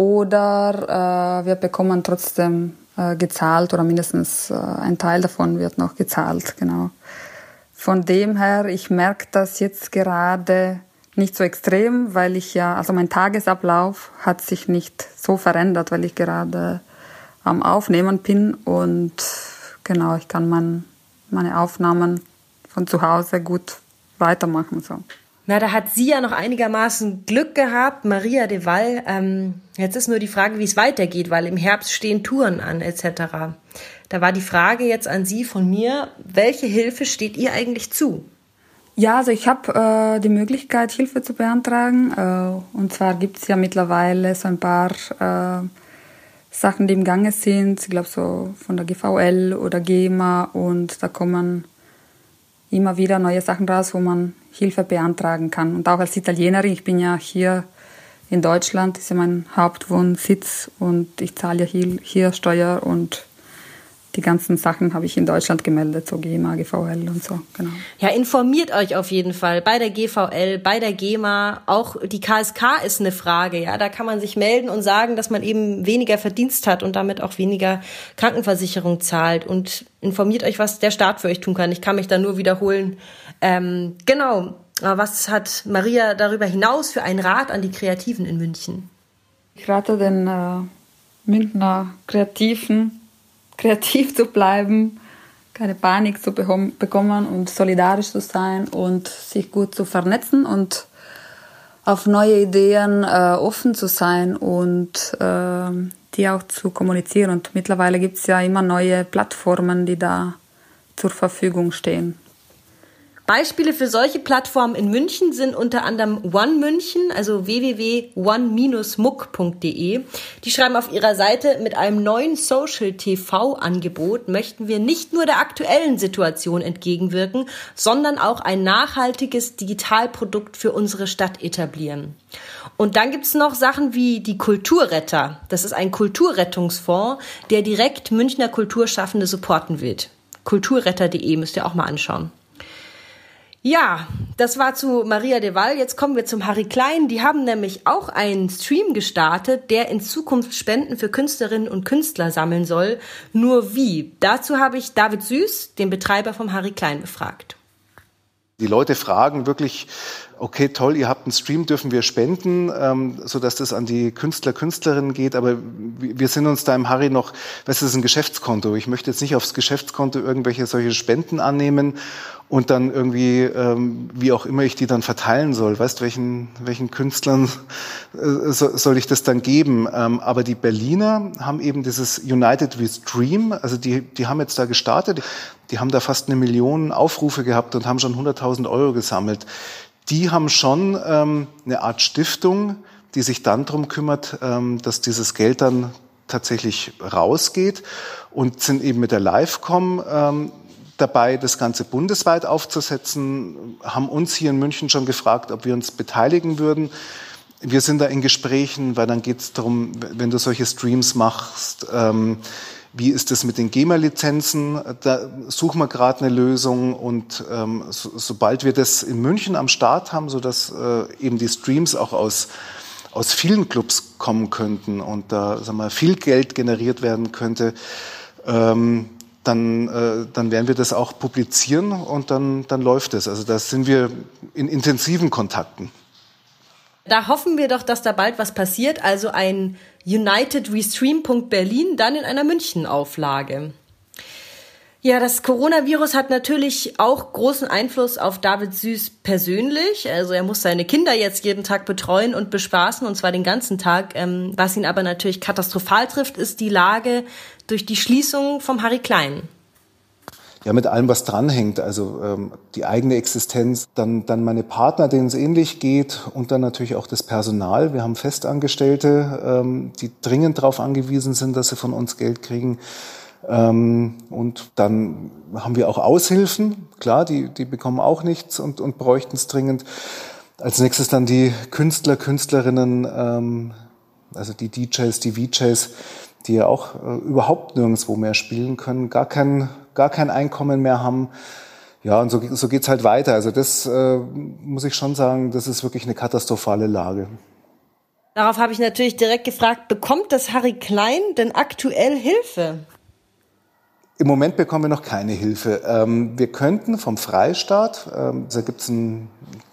oder äh, wir bekommen trotzdem äh, gezahlt oder mindestens äh, ein Teil davon wird noch gezahlt. Genau. Von dem her, ich merke das jetzt gerade nicht so extrem, weil ich ja, also mein Tagesablauf hat sich nicht so verändert, weil ich gerade am Aufnehmen bin und genau, ich kann mein, meine Aufnahmen von zu Hause gut weitermachen. So. Na, da hat sie ja noch einigermaßen Glück gehabt, Maria de Val. Ähm, jetzt ist nur die Frage, wie es weitergeht, weil im Herbst stehen Touren an etc. Da war die Frage jetzt an Sie von mir, welche Hilfe steht ihr eigentlich zu? Ja, also ich habe äh, die Möglichkeit, Hilfe zu beantragen. Äh, und zwar gibt es ja mittlerweile so ein paar äh, Sachen, die im Gange sind. Ich glaube so von der GVL oder GEMA und da kommen immer wieder neue Sachen raus, wo man Hilfe beantragen kann. Und auch als Italienerin, ich bin ja hier in Deutschland, ist ja mein Hauptwohnsitz und ich zahle ja hier, hier Steuer und die ganzen Sachen habe ich in Deutschland gemeldet, so GEMA, GVL und so, genau. Ja, informiert euch auf jeden Fall bei der GVL, bei der GEMA. Auch die KSK ist eine Frage, ja. Da kann man sich melden und sagen, dass man eben weniger Verdienst hat und damit auch weniger Krankenversicherung zahlt. Und informiert euch, was der Staat für euch tun kann. Ich kann mich da nur wiederholen. Ähm, genau. Was hat Maria darüber hinaus für einen Rat an die Kreativen in München? Ich rate den äh, Münchner Kreativen, kreativ zu bleiben, keine Panik zu bekommen und solidarisch zu sein und sich gut zu vernetzen und auf neue Ideen äh, offen zu sein und äh, die auch zu kommunizieren. Und mittlerweile gibt es ja immer neue Plattformen, die da zur Verfügung stehen. Beispiele für solche Plattformen in München sind unter anderem One München, also www.one-muck.de. Die schreiben auf ihrer Seite, mit einem neuen Social TV Angebot möchten wir nicht nur der aktuellen Situation entgegenwirken, sondern auch ein nachhaltiges Digitalprodukt für unsere Stadt etablieren. Und dann gibt's noch Sachen wie die Kulturretter. Das ist ein Kulturrettungsfonds, der direkt Münchner Kulturschaffende supporten wird. Kulturretter.de müsst ihr auch mal anschauen. Ja, das war zu Maria de Val. Jetzt kommen wir zum Harry Klein. Die haben nämlich auch einen Stream gestartet, der in Zukunft Spenden für Künstlerinnen und Künstler sammeln soll. Nur wie? Dazu habe ich David Süß, den Betreiber vom Harry Klein, befragt. Die Leute fragen wirklich, okay, toll, ihr habt einen Stream, dürfen wir spenden, ähm, so dass das an die Künstler, Künstlerinnen geht. Aber wir sind uns da im Harry noch, das ist ein Geschäftskonto. Ich möchte jetzt nicht aufs Geschäftskonto irgendwelche solche Spenden annehmen und dann irgendwie, ähm, wie auch immer ich die dann verteilen soll. Weißt, welchen, welchen Künstlern äh, so, soll ich das dann geben? Ähm, aber die Berliner haben eben dieses United with Dream, also die, die haben jetzt da gestartet, die haben da fast eine Million Aufrufe gehabt und haben schon 100.000 Euro gesammelt. Die haben schon ähm, eine Art Stiftung, die sich dann drum kümmert, ähm, dass dieses Geld dann tatsächlich rausgeht und sind eben mit der Livecom ähm, dabei, das Ganze bundesweit aufzusetzen, haben uns hier in München schon gefragt, ob wir uns beteiligen würden. Wir sind da in Gesprächen, weil dann geht es darum, wenn du solche Streams machst, ähm, wie ist es mit den GEMA-Lizenzen? Da suchen wir gerade eine Lösung und ähm, so, sobald wir das in München am Start haben, sodass äh, eben die Streams auch aus, aus vielen Clubs kommen könnten und da sagen wir, viel Geld generiert werden könnte, ähm, dann, äh, dann werden wir das auch publizieren und dann, dann läuft es. Also da sind wir in intensiven Kontakten. Da hoffen wir doch, dass da bald was passiert. Also ein United Restream.Berlin dann in einer München-Auflage. Ja, das Coronavirus hat natürlich auch großen Einfluss auf David Süß persönlich. Also er muss seine Kinder jetzt jeden Tag betreuen und bespaßen, und zwar den ganzen Tag. Ähm, was ihn aber natürlich katastrophal trifft, ist die Lage durch die Schließung vom Harry Klein. Ja, mit allem, was dranhängt. Also ähm, die eigene Existenz, dann, dann meine Partner, denen es ähnlich geht und dann natürlich auch das Personal. Wir haben Festangestellte, ähm, die dringend darauf angewiesen sind, dass sie von uns Geld kriegen. Ähm, und dann haben wir auch Aushilfen, klar, die, die bekommen auch nichts und, und bräuchten es dringend. Als nächstes dann die Künstler, Künstlerinnen, ähm, also die DJs, die VJs, die ja auch äh, überhaupt nirgendwo mehr spielen können, gar kein, gar kein Einkommen mehr haben. Ja, und so, so geht's halt weiter. Also das äh, muss ich schon sagen, das ist wirklich eine katastrophale Lage. Darauf habe ich natürlich direkt gefragt, bekommt das Harry Klein denn aktuell Hilfe? Im Moment bekommen wir noch keine Hilfe. Ähm, wir könnten vom Freistaat, ähm, da gibt es ein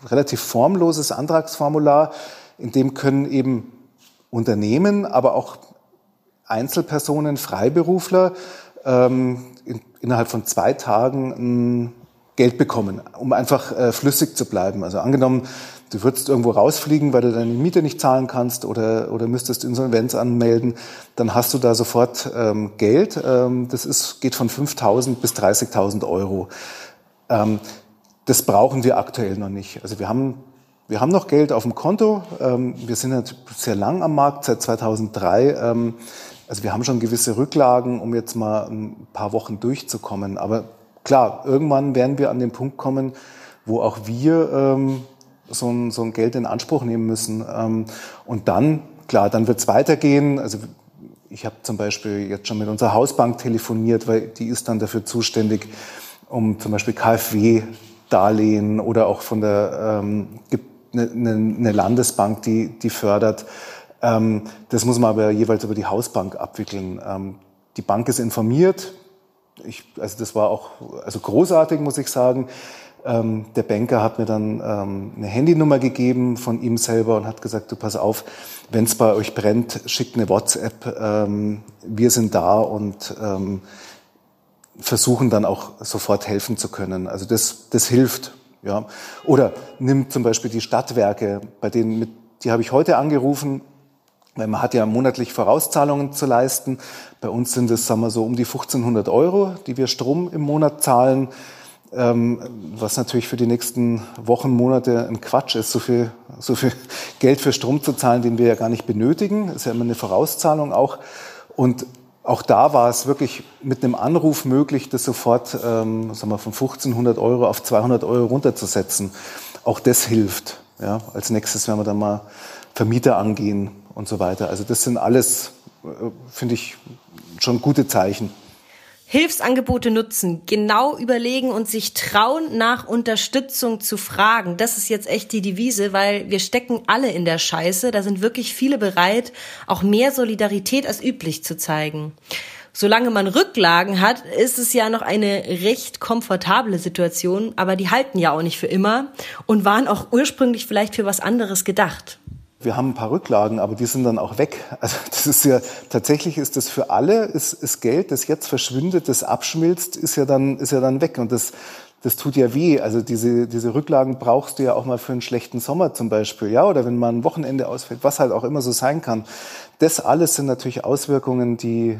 relativ formloses Antragsformular, in dem können eben Unternehmen, aber auch Einzelpersonen, Freiberufler ähm, innerhalb von zwei Tagen Geld bekommen, um einfach äh, flüssig zu bleiben. Also angenommen, du würdest irgendwo rausfliegen, weil du deine Miete nicht zahlen kannst oder, oder müsstest Insolvenz anmelden, dann hast du da sofort ähm, Geld. Ähm, das ist, geht von 5.000 bis 30.000 Euro. Ähm, das brauchen wir aktuell noch nicht. Also wir haben, wir haben noch Geld auf dem Konto. Ähm, wir sind halt sehr lang am Markt, seit 2003. Also wir haben schon gewisse Rücklagen, um jetzt mal ein paar Wochen durchzukommen. Aber klar, irgendwann werden wir an den Punkt kommen, wo auch wir ähm, so ein, so ein Geld in Anspruch nehmen müssen. Ähm, und dann, klar, dann wird es weitergehen. Also ich habe zum Beispiel jetzt schon mit unserer Hausbank telefoniert, weil die ist dann dafür zuständig, um zum Beispiel KfW-Darlehen oder auch von der ähm, gibt eine, eine Landesbank, die, die fördert. Ähm, das muss man aber jeweils über die Hausbank abwickeln. Ähm, die Bank ist informiert. Ich, also das war auch also großartig, muss ich sagen. Ähm, der Banker hat mir dann eine Handynummer gegeben von ihm selber und hat gesagt, du pass auf, wenn es bei euch brennt, schickt eine WhatsApp, wir sind da und versuchen dann auch sofort helfen zu können. Also das, das hilft. Ja. Oder nimmt zum Beispiel die Stadtwerke, bei denen mit, die habe ich heute angerufen, man hat ja monatlich Vorauszahlungen zu leisten. Bei uns sind es, sagen wir so, um die 1500 Euro, die wir Strom im Monat zahlen. Ähm, was natürlich für die nächsten Wochen, Monate ein Quatsch ist, so viel, so viel Geld für Strom zu zahlen, den wir ja gar nicht benötigen. Ist ja immer eine Vorauszahlung auch. Und auch da war es wirklich mit einem Anruf möglich, das sofort ähm, sagen wir, von 1500 Euro auf 200 Euro runterzusetzen. Auch das hilft. Ja. Als nächstes werden wir dann mal Vermieter angehen und so weiter. Also das sind alles, äh, finde ich, schon gute Zeichen. Hilfsangebote nutzen, genau überlegen und sich trauen, nach Unterstützung zu fragen. Das ist jetzt echt die Devise, weil wir stecken alle in der Scheiße. Da sind wirklich viele bereit, auch mehr Solidarität als üblich zu zeigen. Solange man Rücklagen hat, ist es ja noch eine recht komfortable Situation, aber die halten ja auch nicht für immer und waren auch ursprünglich vielleicht für was anderes gedacht. Wir haben ein paar Rücklagen, aber die sind dann auch weg. Also das ist ja tatsächlich ist das für alle ist, ist Geld, das jetzt verschwindet, das abschmilzt, ist ja dann ist ja dann weg und das das tut ja weh. Also diese diese Rücklagen brauchst du ja auch mal für einen schlechten Sommer zum Beispiel, ja, oder wenn mal ein Wochenende ausfällt, was halt auch immer so sein kann. Das alles sind natürlich Auswirkungen, die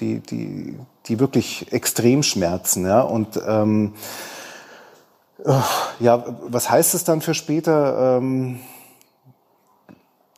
die die die wirklich extrem schmerzen, ja und ähm, ja, was heißt es dann für später? Ähm,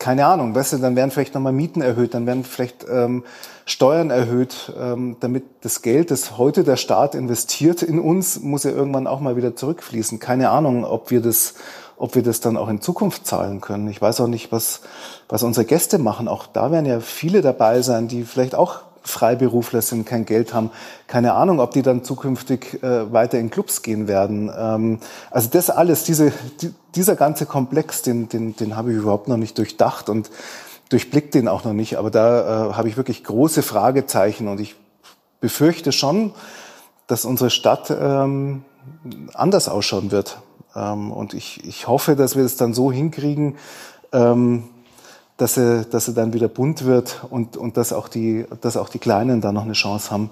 keine Ahnung, weißt du, dann werden vielleicht nochmal Mieten erhöht, dann werden vielleicht ähm, Steuern erhöht, ähm, damit das Geld, das heute der Staat investiert in uns, muss ja irgendwann auch mal wieder zurückfließen. Keine Ahnung, ob wir das, ob wir das dann auch in Zukunft zahlen können. Ich weiß auch nicht, was, was unsere Gäste machen. Auch da werden ja viele dabei sein, die vielleicht auch Freiberufler sind, kein Geld haben. Keine Ahnung, ob die dann zukünftig äh, weiter in Clubs gehen werden. Ähm, also das alles, diese, die, dieser ganze Komplex, den, den, den habe ich überhaupt noch nicht durchdacht und durchblickt den auch noch nicht. Aber da äh, habe ich wirklich große Fragezeichen und ich befürchte schon, dass unsere Stadt ähm, anders ausschauen wird. Ähm, und ich, ich hoffe, dass wir es dann so hinkriegen, ähm, dass er, dass er dann wieder bunt wird und, und dass, auch die, dass auch die Kleinen da noch eine Chance haben.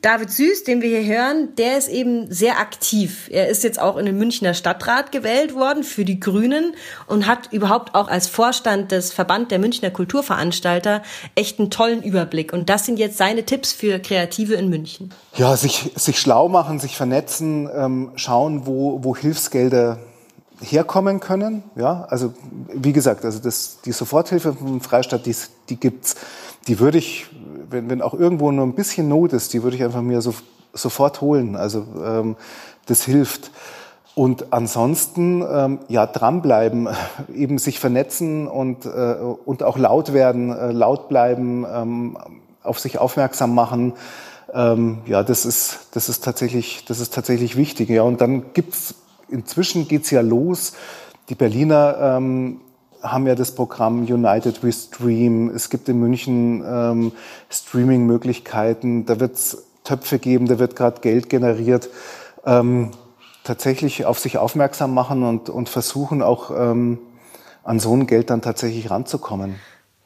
David Süß, den wir hier hören, der ist eben sehr aktiv. Er ist jetzt auch in den Münchner Stadtrat gewählt worden für die Grünen und hat überhaupt auch als Vorstand des Verband der Münchner Kulturveranstalter echt einen tollen Überblick. Und das sind jetzt seine Tipps für Kreative in München. Ja, sich, sich schlau machen, sich vernetzen, ähm, schauen, wo, wo Hilfsgelder herkommen können. Ja, also wie gesagt, also das, die Soforthilfe vom Freistaat, die, die gibt's. Die würde ich, wenn, wenn auch irgendwo nur ein bisschen Not ist, die würde ich einfach mir so, sofort holen. Also ähm, das hilft. Und ansonsten ähm, ja dranbleiben, eben sich vernetzen und äh, und auch laut werden, äh, laut bleiben, ähm, auf sich aufmerksam machen. Ähm, ja, das ist das ist tatsächlich das ist tatsächlich wichtig. Ja, und dann gibt's inzwischen geht's ja los. Die Berliner ähm, haben ja das Programm United We Stream. Es gibt in München ähm, Streaming-Möglichkeiten. Da wird es Töpfe geben, da wird gerade Geld generiert. Ähm, tatsächlich auf sich aufmerksam machen und, und versuchen auch ähm, an so ein Geld dann tatsächlich ranzukommen.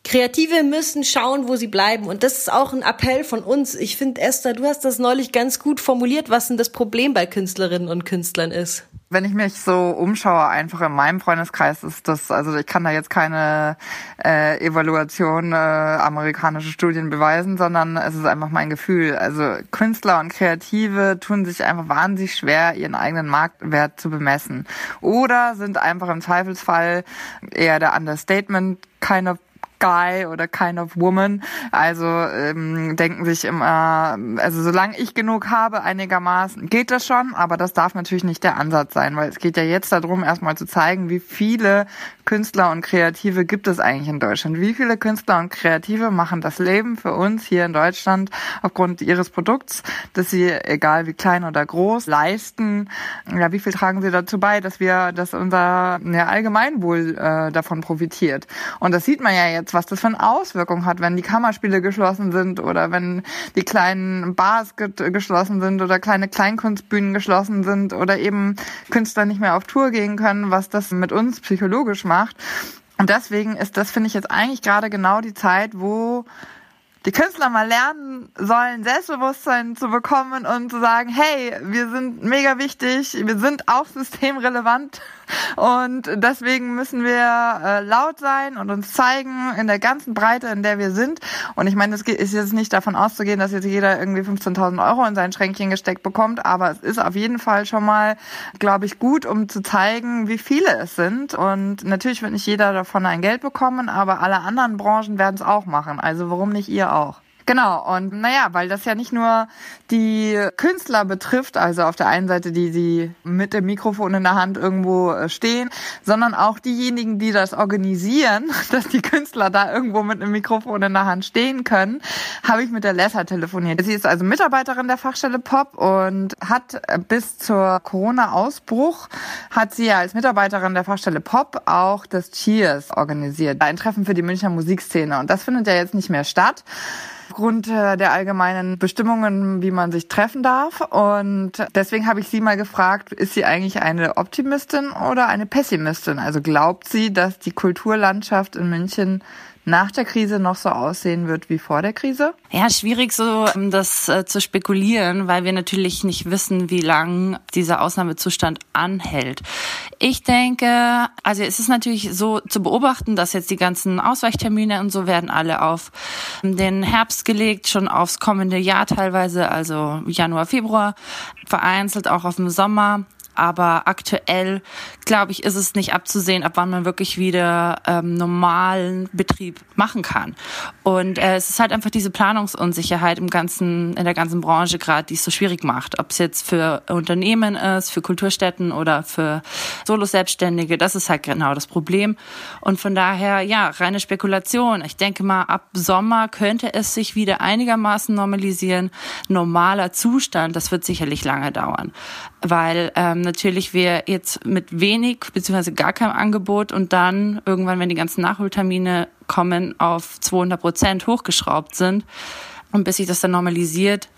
Kreative müssen schauen, wo sie bleiben. Und das ist auch ein Appell von uns. Ich finde, Esther, du hast das neulich ganz gut formuliert, was denn das Problem bei Künstlerinnen und Künstlern ist. Wenn ich mich so umschaue, einfach in meinem Freundeskreis ist das, also ich kann da jetzt keine äh, Evaluation, äh, amerikanische Studien beweisen, sondern es ist einfach mein Gefühl. Also Künstler und Kreative tun sich einfach wahnsinnig schwer, ihren eigenen Marktwert zu bemessen. Oder sind einfach im Zweifelsfall eher der Understatement keine Guy oder Kind of Woman. Also ähm, denken sich immer, also solange ich genug habe, einigermaßen geht das schon, aber das darf natürlich nicht der Ansatz sein, weil es geht ja jetzt darum, erstmal zu zeigen, wie viele Künstler und Kreative gibt es eigentlich in Deutschland. Wie viele Künstler und Kreative machen das Leben für uns hier in Deutschland aufgrund ihres Produkts, dass sie, egal wie klein oder groß, leisten. Ja, wie viel tragen sie dazu bei, dass wir, dass unser ja, Allgemeinwohl äh, davon profitiert? Und das sieht man ja jetzt was das für eine Auswirkung hat, wenn die Kammerspiele geschlossen sind oder wenn die kleinen Bars geschlossen sind oder kleine Kleinkunstbühnen geschlossen sind oder eben Künstler nicht mehr auf Tour gehen können, was das mit uns psychologisch macht. Und deswegen ist das, finde ich, jetzt eigentlich gerade genau die Zeit, wo die Künstler mal lernen sollen, Selbstbewusstsein zu bekommen und zu sagen, hey, wir sind mega wichtig, wir sind auch systemrelevant und deswegen müssen wir äh, laut sein und uns zeigen in der ganzen Breite, in der wir sind. Und ich meine, es ist jetzt nicht davon auszugehen, dass jetzt jeder irgendwie 15.000 Euro in sein Schränkchen gesteckt bekommt, aber es ist auf jeden Fall schon mal, glaube ich, gut, um zu zeigen, wie viele es sind. Und natürlich wird nicht jeder davon ein Geld bekommen, aber alle anderen Branchen werden es auch machen. Also warum nicht ihr auch? Genau, und naja, weil das ja nicht nur die Künstler betrifft, also auf der einen Seite die, die mit dem Mikrofon in der Hand irgendwo äh, stehen, sondern auch diejenigen, die das organisieren, dass die Künstler da irgendwo mit einem Mikrofon in der Hand stehen können, habe ich mit der Lessa telefoniert. Sie ist also Mitarbeiterin der Fachstelle Pop und hat äh, bis zur Corona-Ausbruch, hat sie als Mitarbeiterin der Fachstelle Pop auch das Cheers organisiert. Ein Treffen für die Münchner Musikszene. Und das findet ja jetzt nicht mehr statt aufgrund äh, der allgemeinen Bestimmungen, wie man sich treffen darf. Und deswegen habe ich sie mal gefragt, ist sie eigentlich eine Optimistin oder eine Pessimistin? Also glaubt sie, dass die Kulturlandschaft in München nach der Krise noch so aussehen wird wie vor der Krise? Ja, schwierig so das äh, zu spekulieren, weil wir natürlich nicht wissen, wie lang dieser Ausnahmezustand anhält. Ich denke, also es ist natürlich so zu beobachten, dass jetzt die ganzen Ausweichtermine und so werden alle auf den Herbst gelegt, schon aufs kommende Jahr teilweise, also Januar, Februar, vereinzelt auch auf den Sommer. Aber aktuell, glaube ich, ist es nicht abzusehen, ab wann man wirklich wieder ähm, normalen Betrieb machen kann. Und äh, es ist halt einfach diese Planungsunsicherheit im ganzen, in der ganzen Branche gerade, die es so schwierig macht. Ob es jetzt für Unternehmen ist, für Kulturstätten oder für Solo-Selbstständige, das ist halt genau das Problem. Und von daher, ja, reine Spekulation. Ich denke mal, ab Sommer könnte es sich wieder einigermaßen normalisieren. Normaler Zustand, das wird sicherlich lange dauern. Weil ähm, natürlich wir jetzt mit wenig beziehungsweise gar keinem Angebot und dann irgendwann, wenn die ganzen Nachholtermine kommen, auf 200 Prozent hochgeschraubt sind. Und bis sich das dann normalisiert,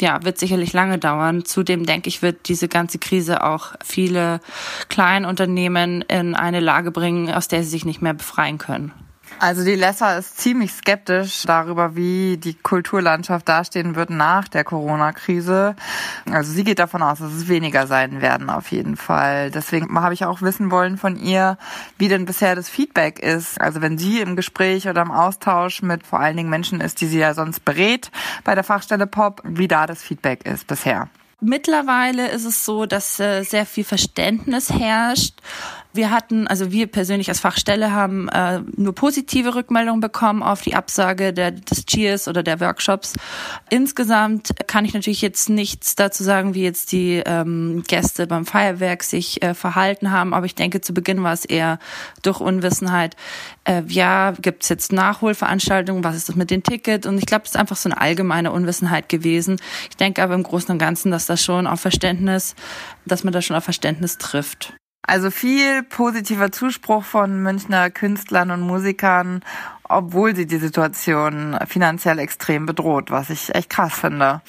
ja, wird sicherlich lange dauern. Zudem denke ich, wird diese ganze Krise auch viele Kleinunternehmen in eine Lage bringen, aus der sie sich nicht mehr befreien können. Also die Lessa ist ziemlich skeptisch darüber, wie die Kulturlandschaft dastehen wird nach der Corona-Krise. Also sie geht davon aus, dass es weniger sein werden auf jeden Fall. Deswegen habe ich auch wissen wollen von ihr, wie denn bisher das Feedback ist. Also wenn sie im Gespräch oder im Austausch mit vor allen Dingen Menschen ist, die sie ja sonst berät bei der Fachstelle Pop, wie da das Feedback ist bisher. Mittlerweile ist es so, dass äh, sehr viel Verständnis herrscht. Wir hatten, also wir persönlich als Fachstelle haben äh, nur positive Rückmeldungen bekommen auf die Absage der, des Cheers oder der Workshops. Insgesamt kann ich natürlich jetzt nichts dazu sagen, wie jetzt die ähm, Gäste beim Feuerwerk sich äh, verhalten haben, aber ich denke, zu Beginn war es eher durch Unwissenheit. Äh, ja, gibt's jetzt Nachholveranstaltungen, was ist das mit den Tickets? Und ich glaube, es ist einfach so eine allgemeine Unwissenheit gewesen. Ich denke aber im Großen und Ganzen, dass das schon auf Verständnis, dass man da schon auf Verständnis trifft. Also viel positiver Zuspruch von Münchner Künstlern und Musikern, obwohl sie die Situation finanziell extrem bedroht, was ich echt krass finde.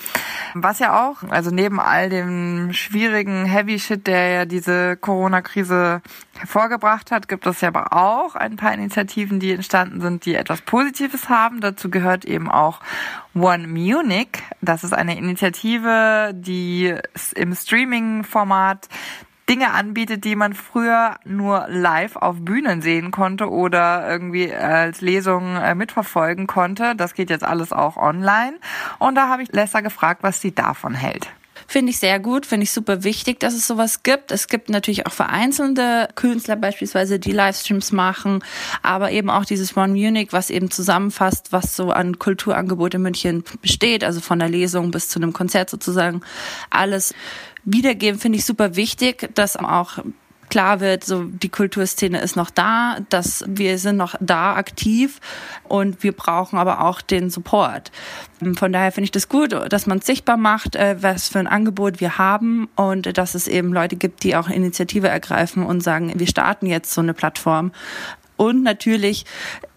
Was ja auch, also neben all dem schwierigen Heavy Shit, der ja diese Corona-Krise hervorgebracht hat, gibt es ja aber auch ein paar Initiativen, die entstanden sind, die etwas Positives haben. Dazu gehört eben auch One Munich. Das ist eine Initiative, die im Streaming-Format Dinge anbietet, die man früher nur live auf Bühnen sehen konnte oder irgendwie als Lesung äh, mitverfolgen konnte. Das geht jetzt alles auch online. Und da habe ich Lessa gefragt, was sie davon hält. Finde ich sehr gut, finde ich super wichtig, dass es sowas gibt. Es gibt natürlich auch vereinzelte Künstler beispielsweise, die Livestreams machen, aber eben auch dieses One Munich, was eben zusammenfasst, was so an Kulturangebot in München besteht, also von der Lesung bis zu einem Konzert sozusagen. Alles wiedergeben, finde ich super wichtig, dass auch klar wird, so die Kulturszene ist noch da, dass wir sind noch da aktiv und wir brauchen aber auch den Support. Von daher finde ich das gut, dass man sichtbar macht, äh, was für ein Angebot wir haben und dass es eben Leute gibt, die auch Initiative ergreifen und sagen, wir starten jetzt so eine Plattform. Und natürlich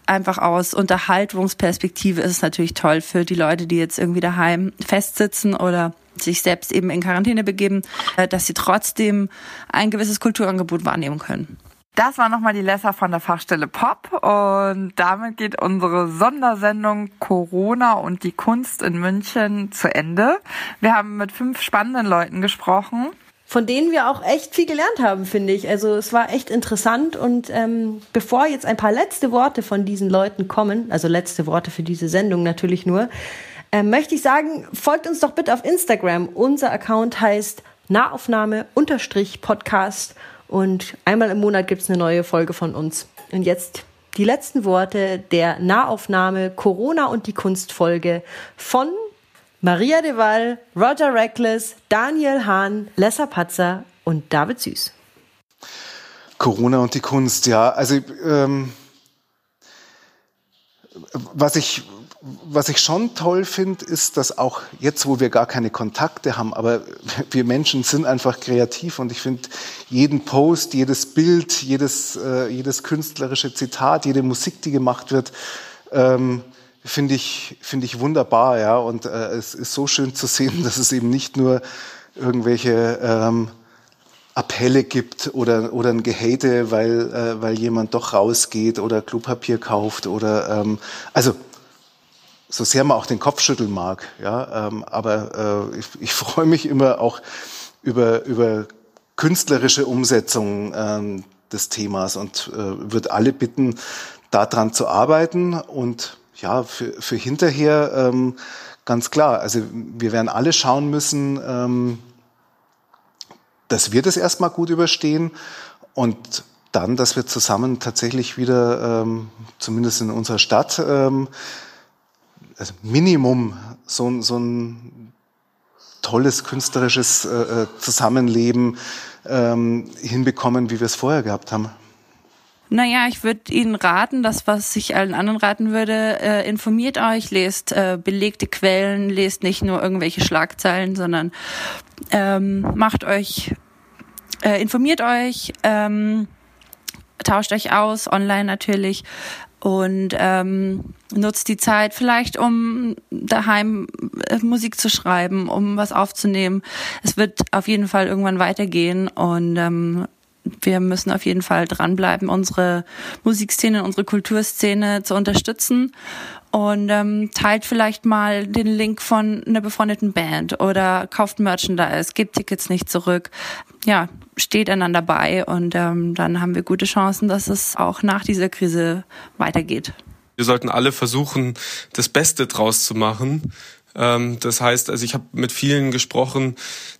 einfach aus Unterhaltungsperspektive ist es natürlich toll für die Leute, die jetzt irgendwie daheim festsitzen oder sich selbst eben in Quarantäne begeben, äh, dass sie trotzdem ein gewisses Kulturangebot wahrnehmen können. Das war nochmal die Lesser von der Fachstelle Pop und damit geht unsere Sondersendung Corona und die Kunst in München zu Ende. Wir haben mit fünf spannenden Leuten gesprochen von denen wir auch echt viel gelernt haben, finde ich. Also es war echt interessant und ähm, bevor jetzt ein paar letzte Worte von diesen Leuten kommen, also letzte Worte für diese Sendung natürlich nur, äh, möchte ich sagen, folgt uns doch bitte auf Instagram. Unser Account heißt Nahaufnahme-Podcast und einmal im Monat gibt's eine neue Folge von uns. Und jetzt die letzten Worte der Nahaufnahme Corona und die Kunstfolge von Maria de Waal, Roger Reckless, Daniel Hahn, Lessa Patzer und David Süß. Corona und die Kunst, ja. Also ähm, was ich was ich schon toll finde, ist, dass auch jetzt, wo wir gar keine Kontakte haben, aber wir Menschen sind einfach kreativ und ich finde jeden Post, jedes Bild, jedes, äh, jedes künstlerische Zitat, jede Musik, die gemacht wird, ähm, finde ich, finde ich wunderbar, ja. Und äh, es ist so schön zu sehen, dass es eben nicht nur irgendwelche ähm, Appelle gibt oder, oder ein Gehate, weil, äh, weil jemand doch rausgeht oder Klopapier kauft oder ähm, also so sehr man auch den Kopf schütteln mag, ja, ähm, aber äh, ich, ich freue mich immer auch über, über künstlerische Umsetzung ähm, des Themas und äh, würde alle bitten, daran zu arbeiten und ja, für, für hinterher ähm, ganz klar. Also wir werden alle schauen müssen, ähm, dass wir das erstmal gut überstehen und dann, dass wir zusammen tatsächlich wieder, ähm, zumindest in unserer Stadt, ähm, also Minimum so, so ein tolles künstlerisches äh, äh Zusammenleben ähm, hinbekommen, wie wir es vorher gehabt haben. Naja, ich würde Ihnen raten, das, was ich allen anderen raten würde, äh, informiert euch, lest äh, belegte Quellen, lest nicht nur irgendwelche Schlagzeilen, sondern ähm, macht euch, äh, informiert euch, ähm, tauscht euch aus, online natürlich und ähm, nutzt die Zeit vielleicht, um daheim äh, Musik zu schreiben, um was aufzunehmen. Es wird auf jeden Fall irgendwann weitergehen und ähm, wir müssen auf jeden Fall dranbleiben, unsere Musikszene, unsere Kulturszene zu unterstützen und ähm, teilt vielleicht mal den Link von einer befreundeten Band oder kauft Merchandise, gebt Tickets nicht zurück. Ja, steht einander bei und ähm, dann haben wir gute Chancen, dass es auch nach dieser Krise weitergeht. Wir sollten alle versuchen, das Beste draus zu machen. Ähm, das heißt, also ich habe mit vielen gesprochen,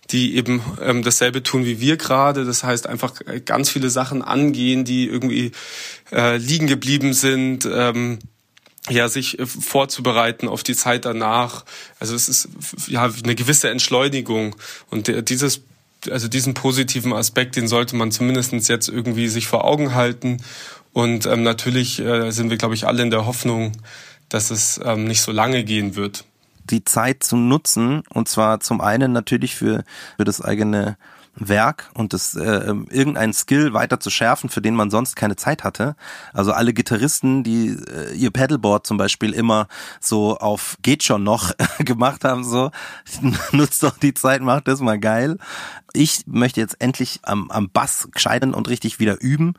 die eben ähm, dasselbe tun wie wir gerade. Das heißt, einfach ganz viele Sachen angehen, die irgendwie äh, liegen geblieben sind. Ähm, ja, sich äh, vorzubereiten auf die Zeit danach. Also es ist ja eine gewisse Entschleunigung und dieses also diesen positiven Aspekt, den sollte man zumindestens jetzt irgendwie sich vor Augen halten. Und ähm, natürlich äh, sind wir, glaube ich, alle in der Hoffnung, dass es ähm, nicht so lange gehen wird. Die Zeit zu nutzen, und zwar zum einen natürlich für, für das eigene Werk und das äh, ähm, irgendeinen Skill weiter zu schärfen, für den man sonst keine Zeit hatte. Also alle Gitarristen, die äh, ihr Pedalboard zum Beispiel immer so auf geht schon noch gemacht haben, so nutzt doch die Zeit, macht das mal geil. Ich möchte jetzt endlich am, am Bass gescheiden und richtig wieder üben.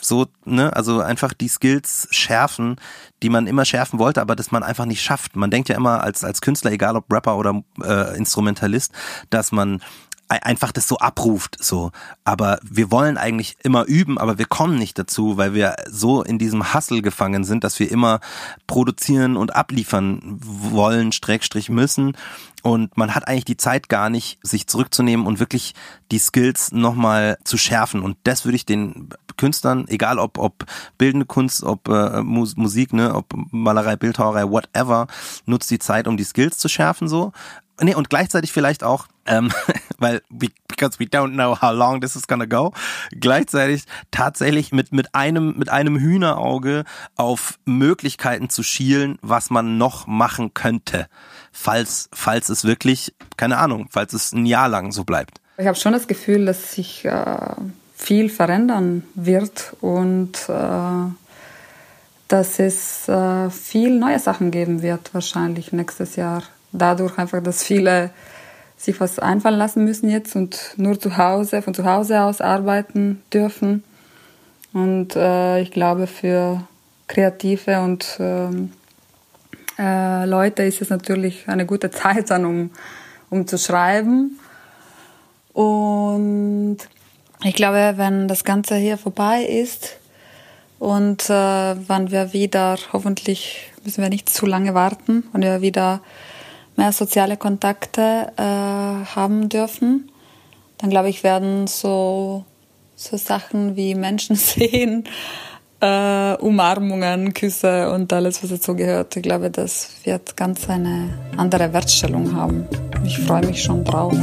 So, ne, also einfach die Skills schärfen, die man immer schärfen wollte, aber das man einfach nicht schafft. Man denkt ja immer als, als Künstler, egal ob Rapper oder äh, Instrumentalist, dass man einfach das so abruft, so. Aber wir wollen eigentlich immer üben, aber wir kommen nicht dazu, weil wir so in diesem Hustle gefangen sind, dass wir immer produzieren und abliefern wollen, Streckstrich müssen. Und man hat eigentlich die Zeit gar nicht, sich zurückzunehmen und wirklich die Skills nochmal zu schärfen. Und das würde ich den Künstlern, egal ob, ob bildende Kunst, ob äh, Musik, ne, ob Malerei, Bildhauerei, whatever, nutzt die Zeit, um die Skills zu schärfen, so. Nee, und gleichzeitig vielleicht auch, ähm, weil we, because we don't know how long this is gonna go, gleichzeitig tatsächlich mit mit einem mit einem Hühnerauge auf Möglichkeiten zu schielen, was man noch machen könnte, falls falls es wirklich keine Ahnung, falls es ein Jahr lang so bleibt. Ich habe schon das Gefühl, dass sich äh, viel verändern wird und äh, dass es äh, viel neue Sachen geben wird wahrscheinlich nächstes Jahr dadurch einfach, dass viele sich was einfallen lassen müssen jetzt und nur zu Hause, von zu Hause aus arbeiten dürfen. Und äh, ich glaube, für Kreative und ähm, äh, Leute ist es natürlich eine gute Zeit dann, um, um zu schreiben. Und ich glaube, wenn das Ganze hier vorbei ist und äh, wenn wir wieder, hoffentlich müssen wir nicht zu lange warten, wenn wir wieder mehr soziale Kontakte äh, haben dürfen, dann glaube ich, werden so, so Sachen wie Menschen sehen, äh, Umarmungen, Küsse und alles, was dazu gehört. Ich glaube, das wird ganz eine andere Wertstellung haben. Ich freue mich schon drauf.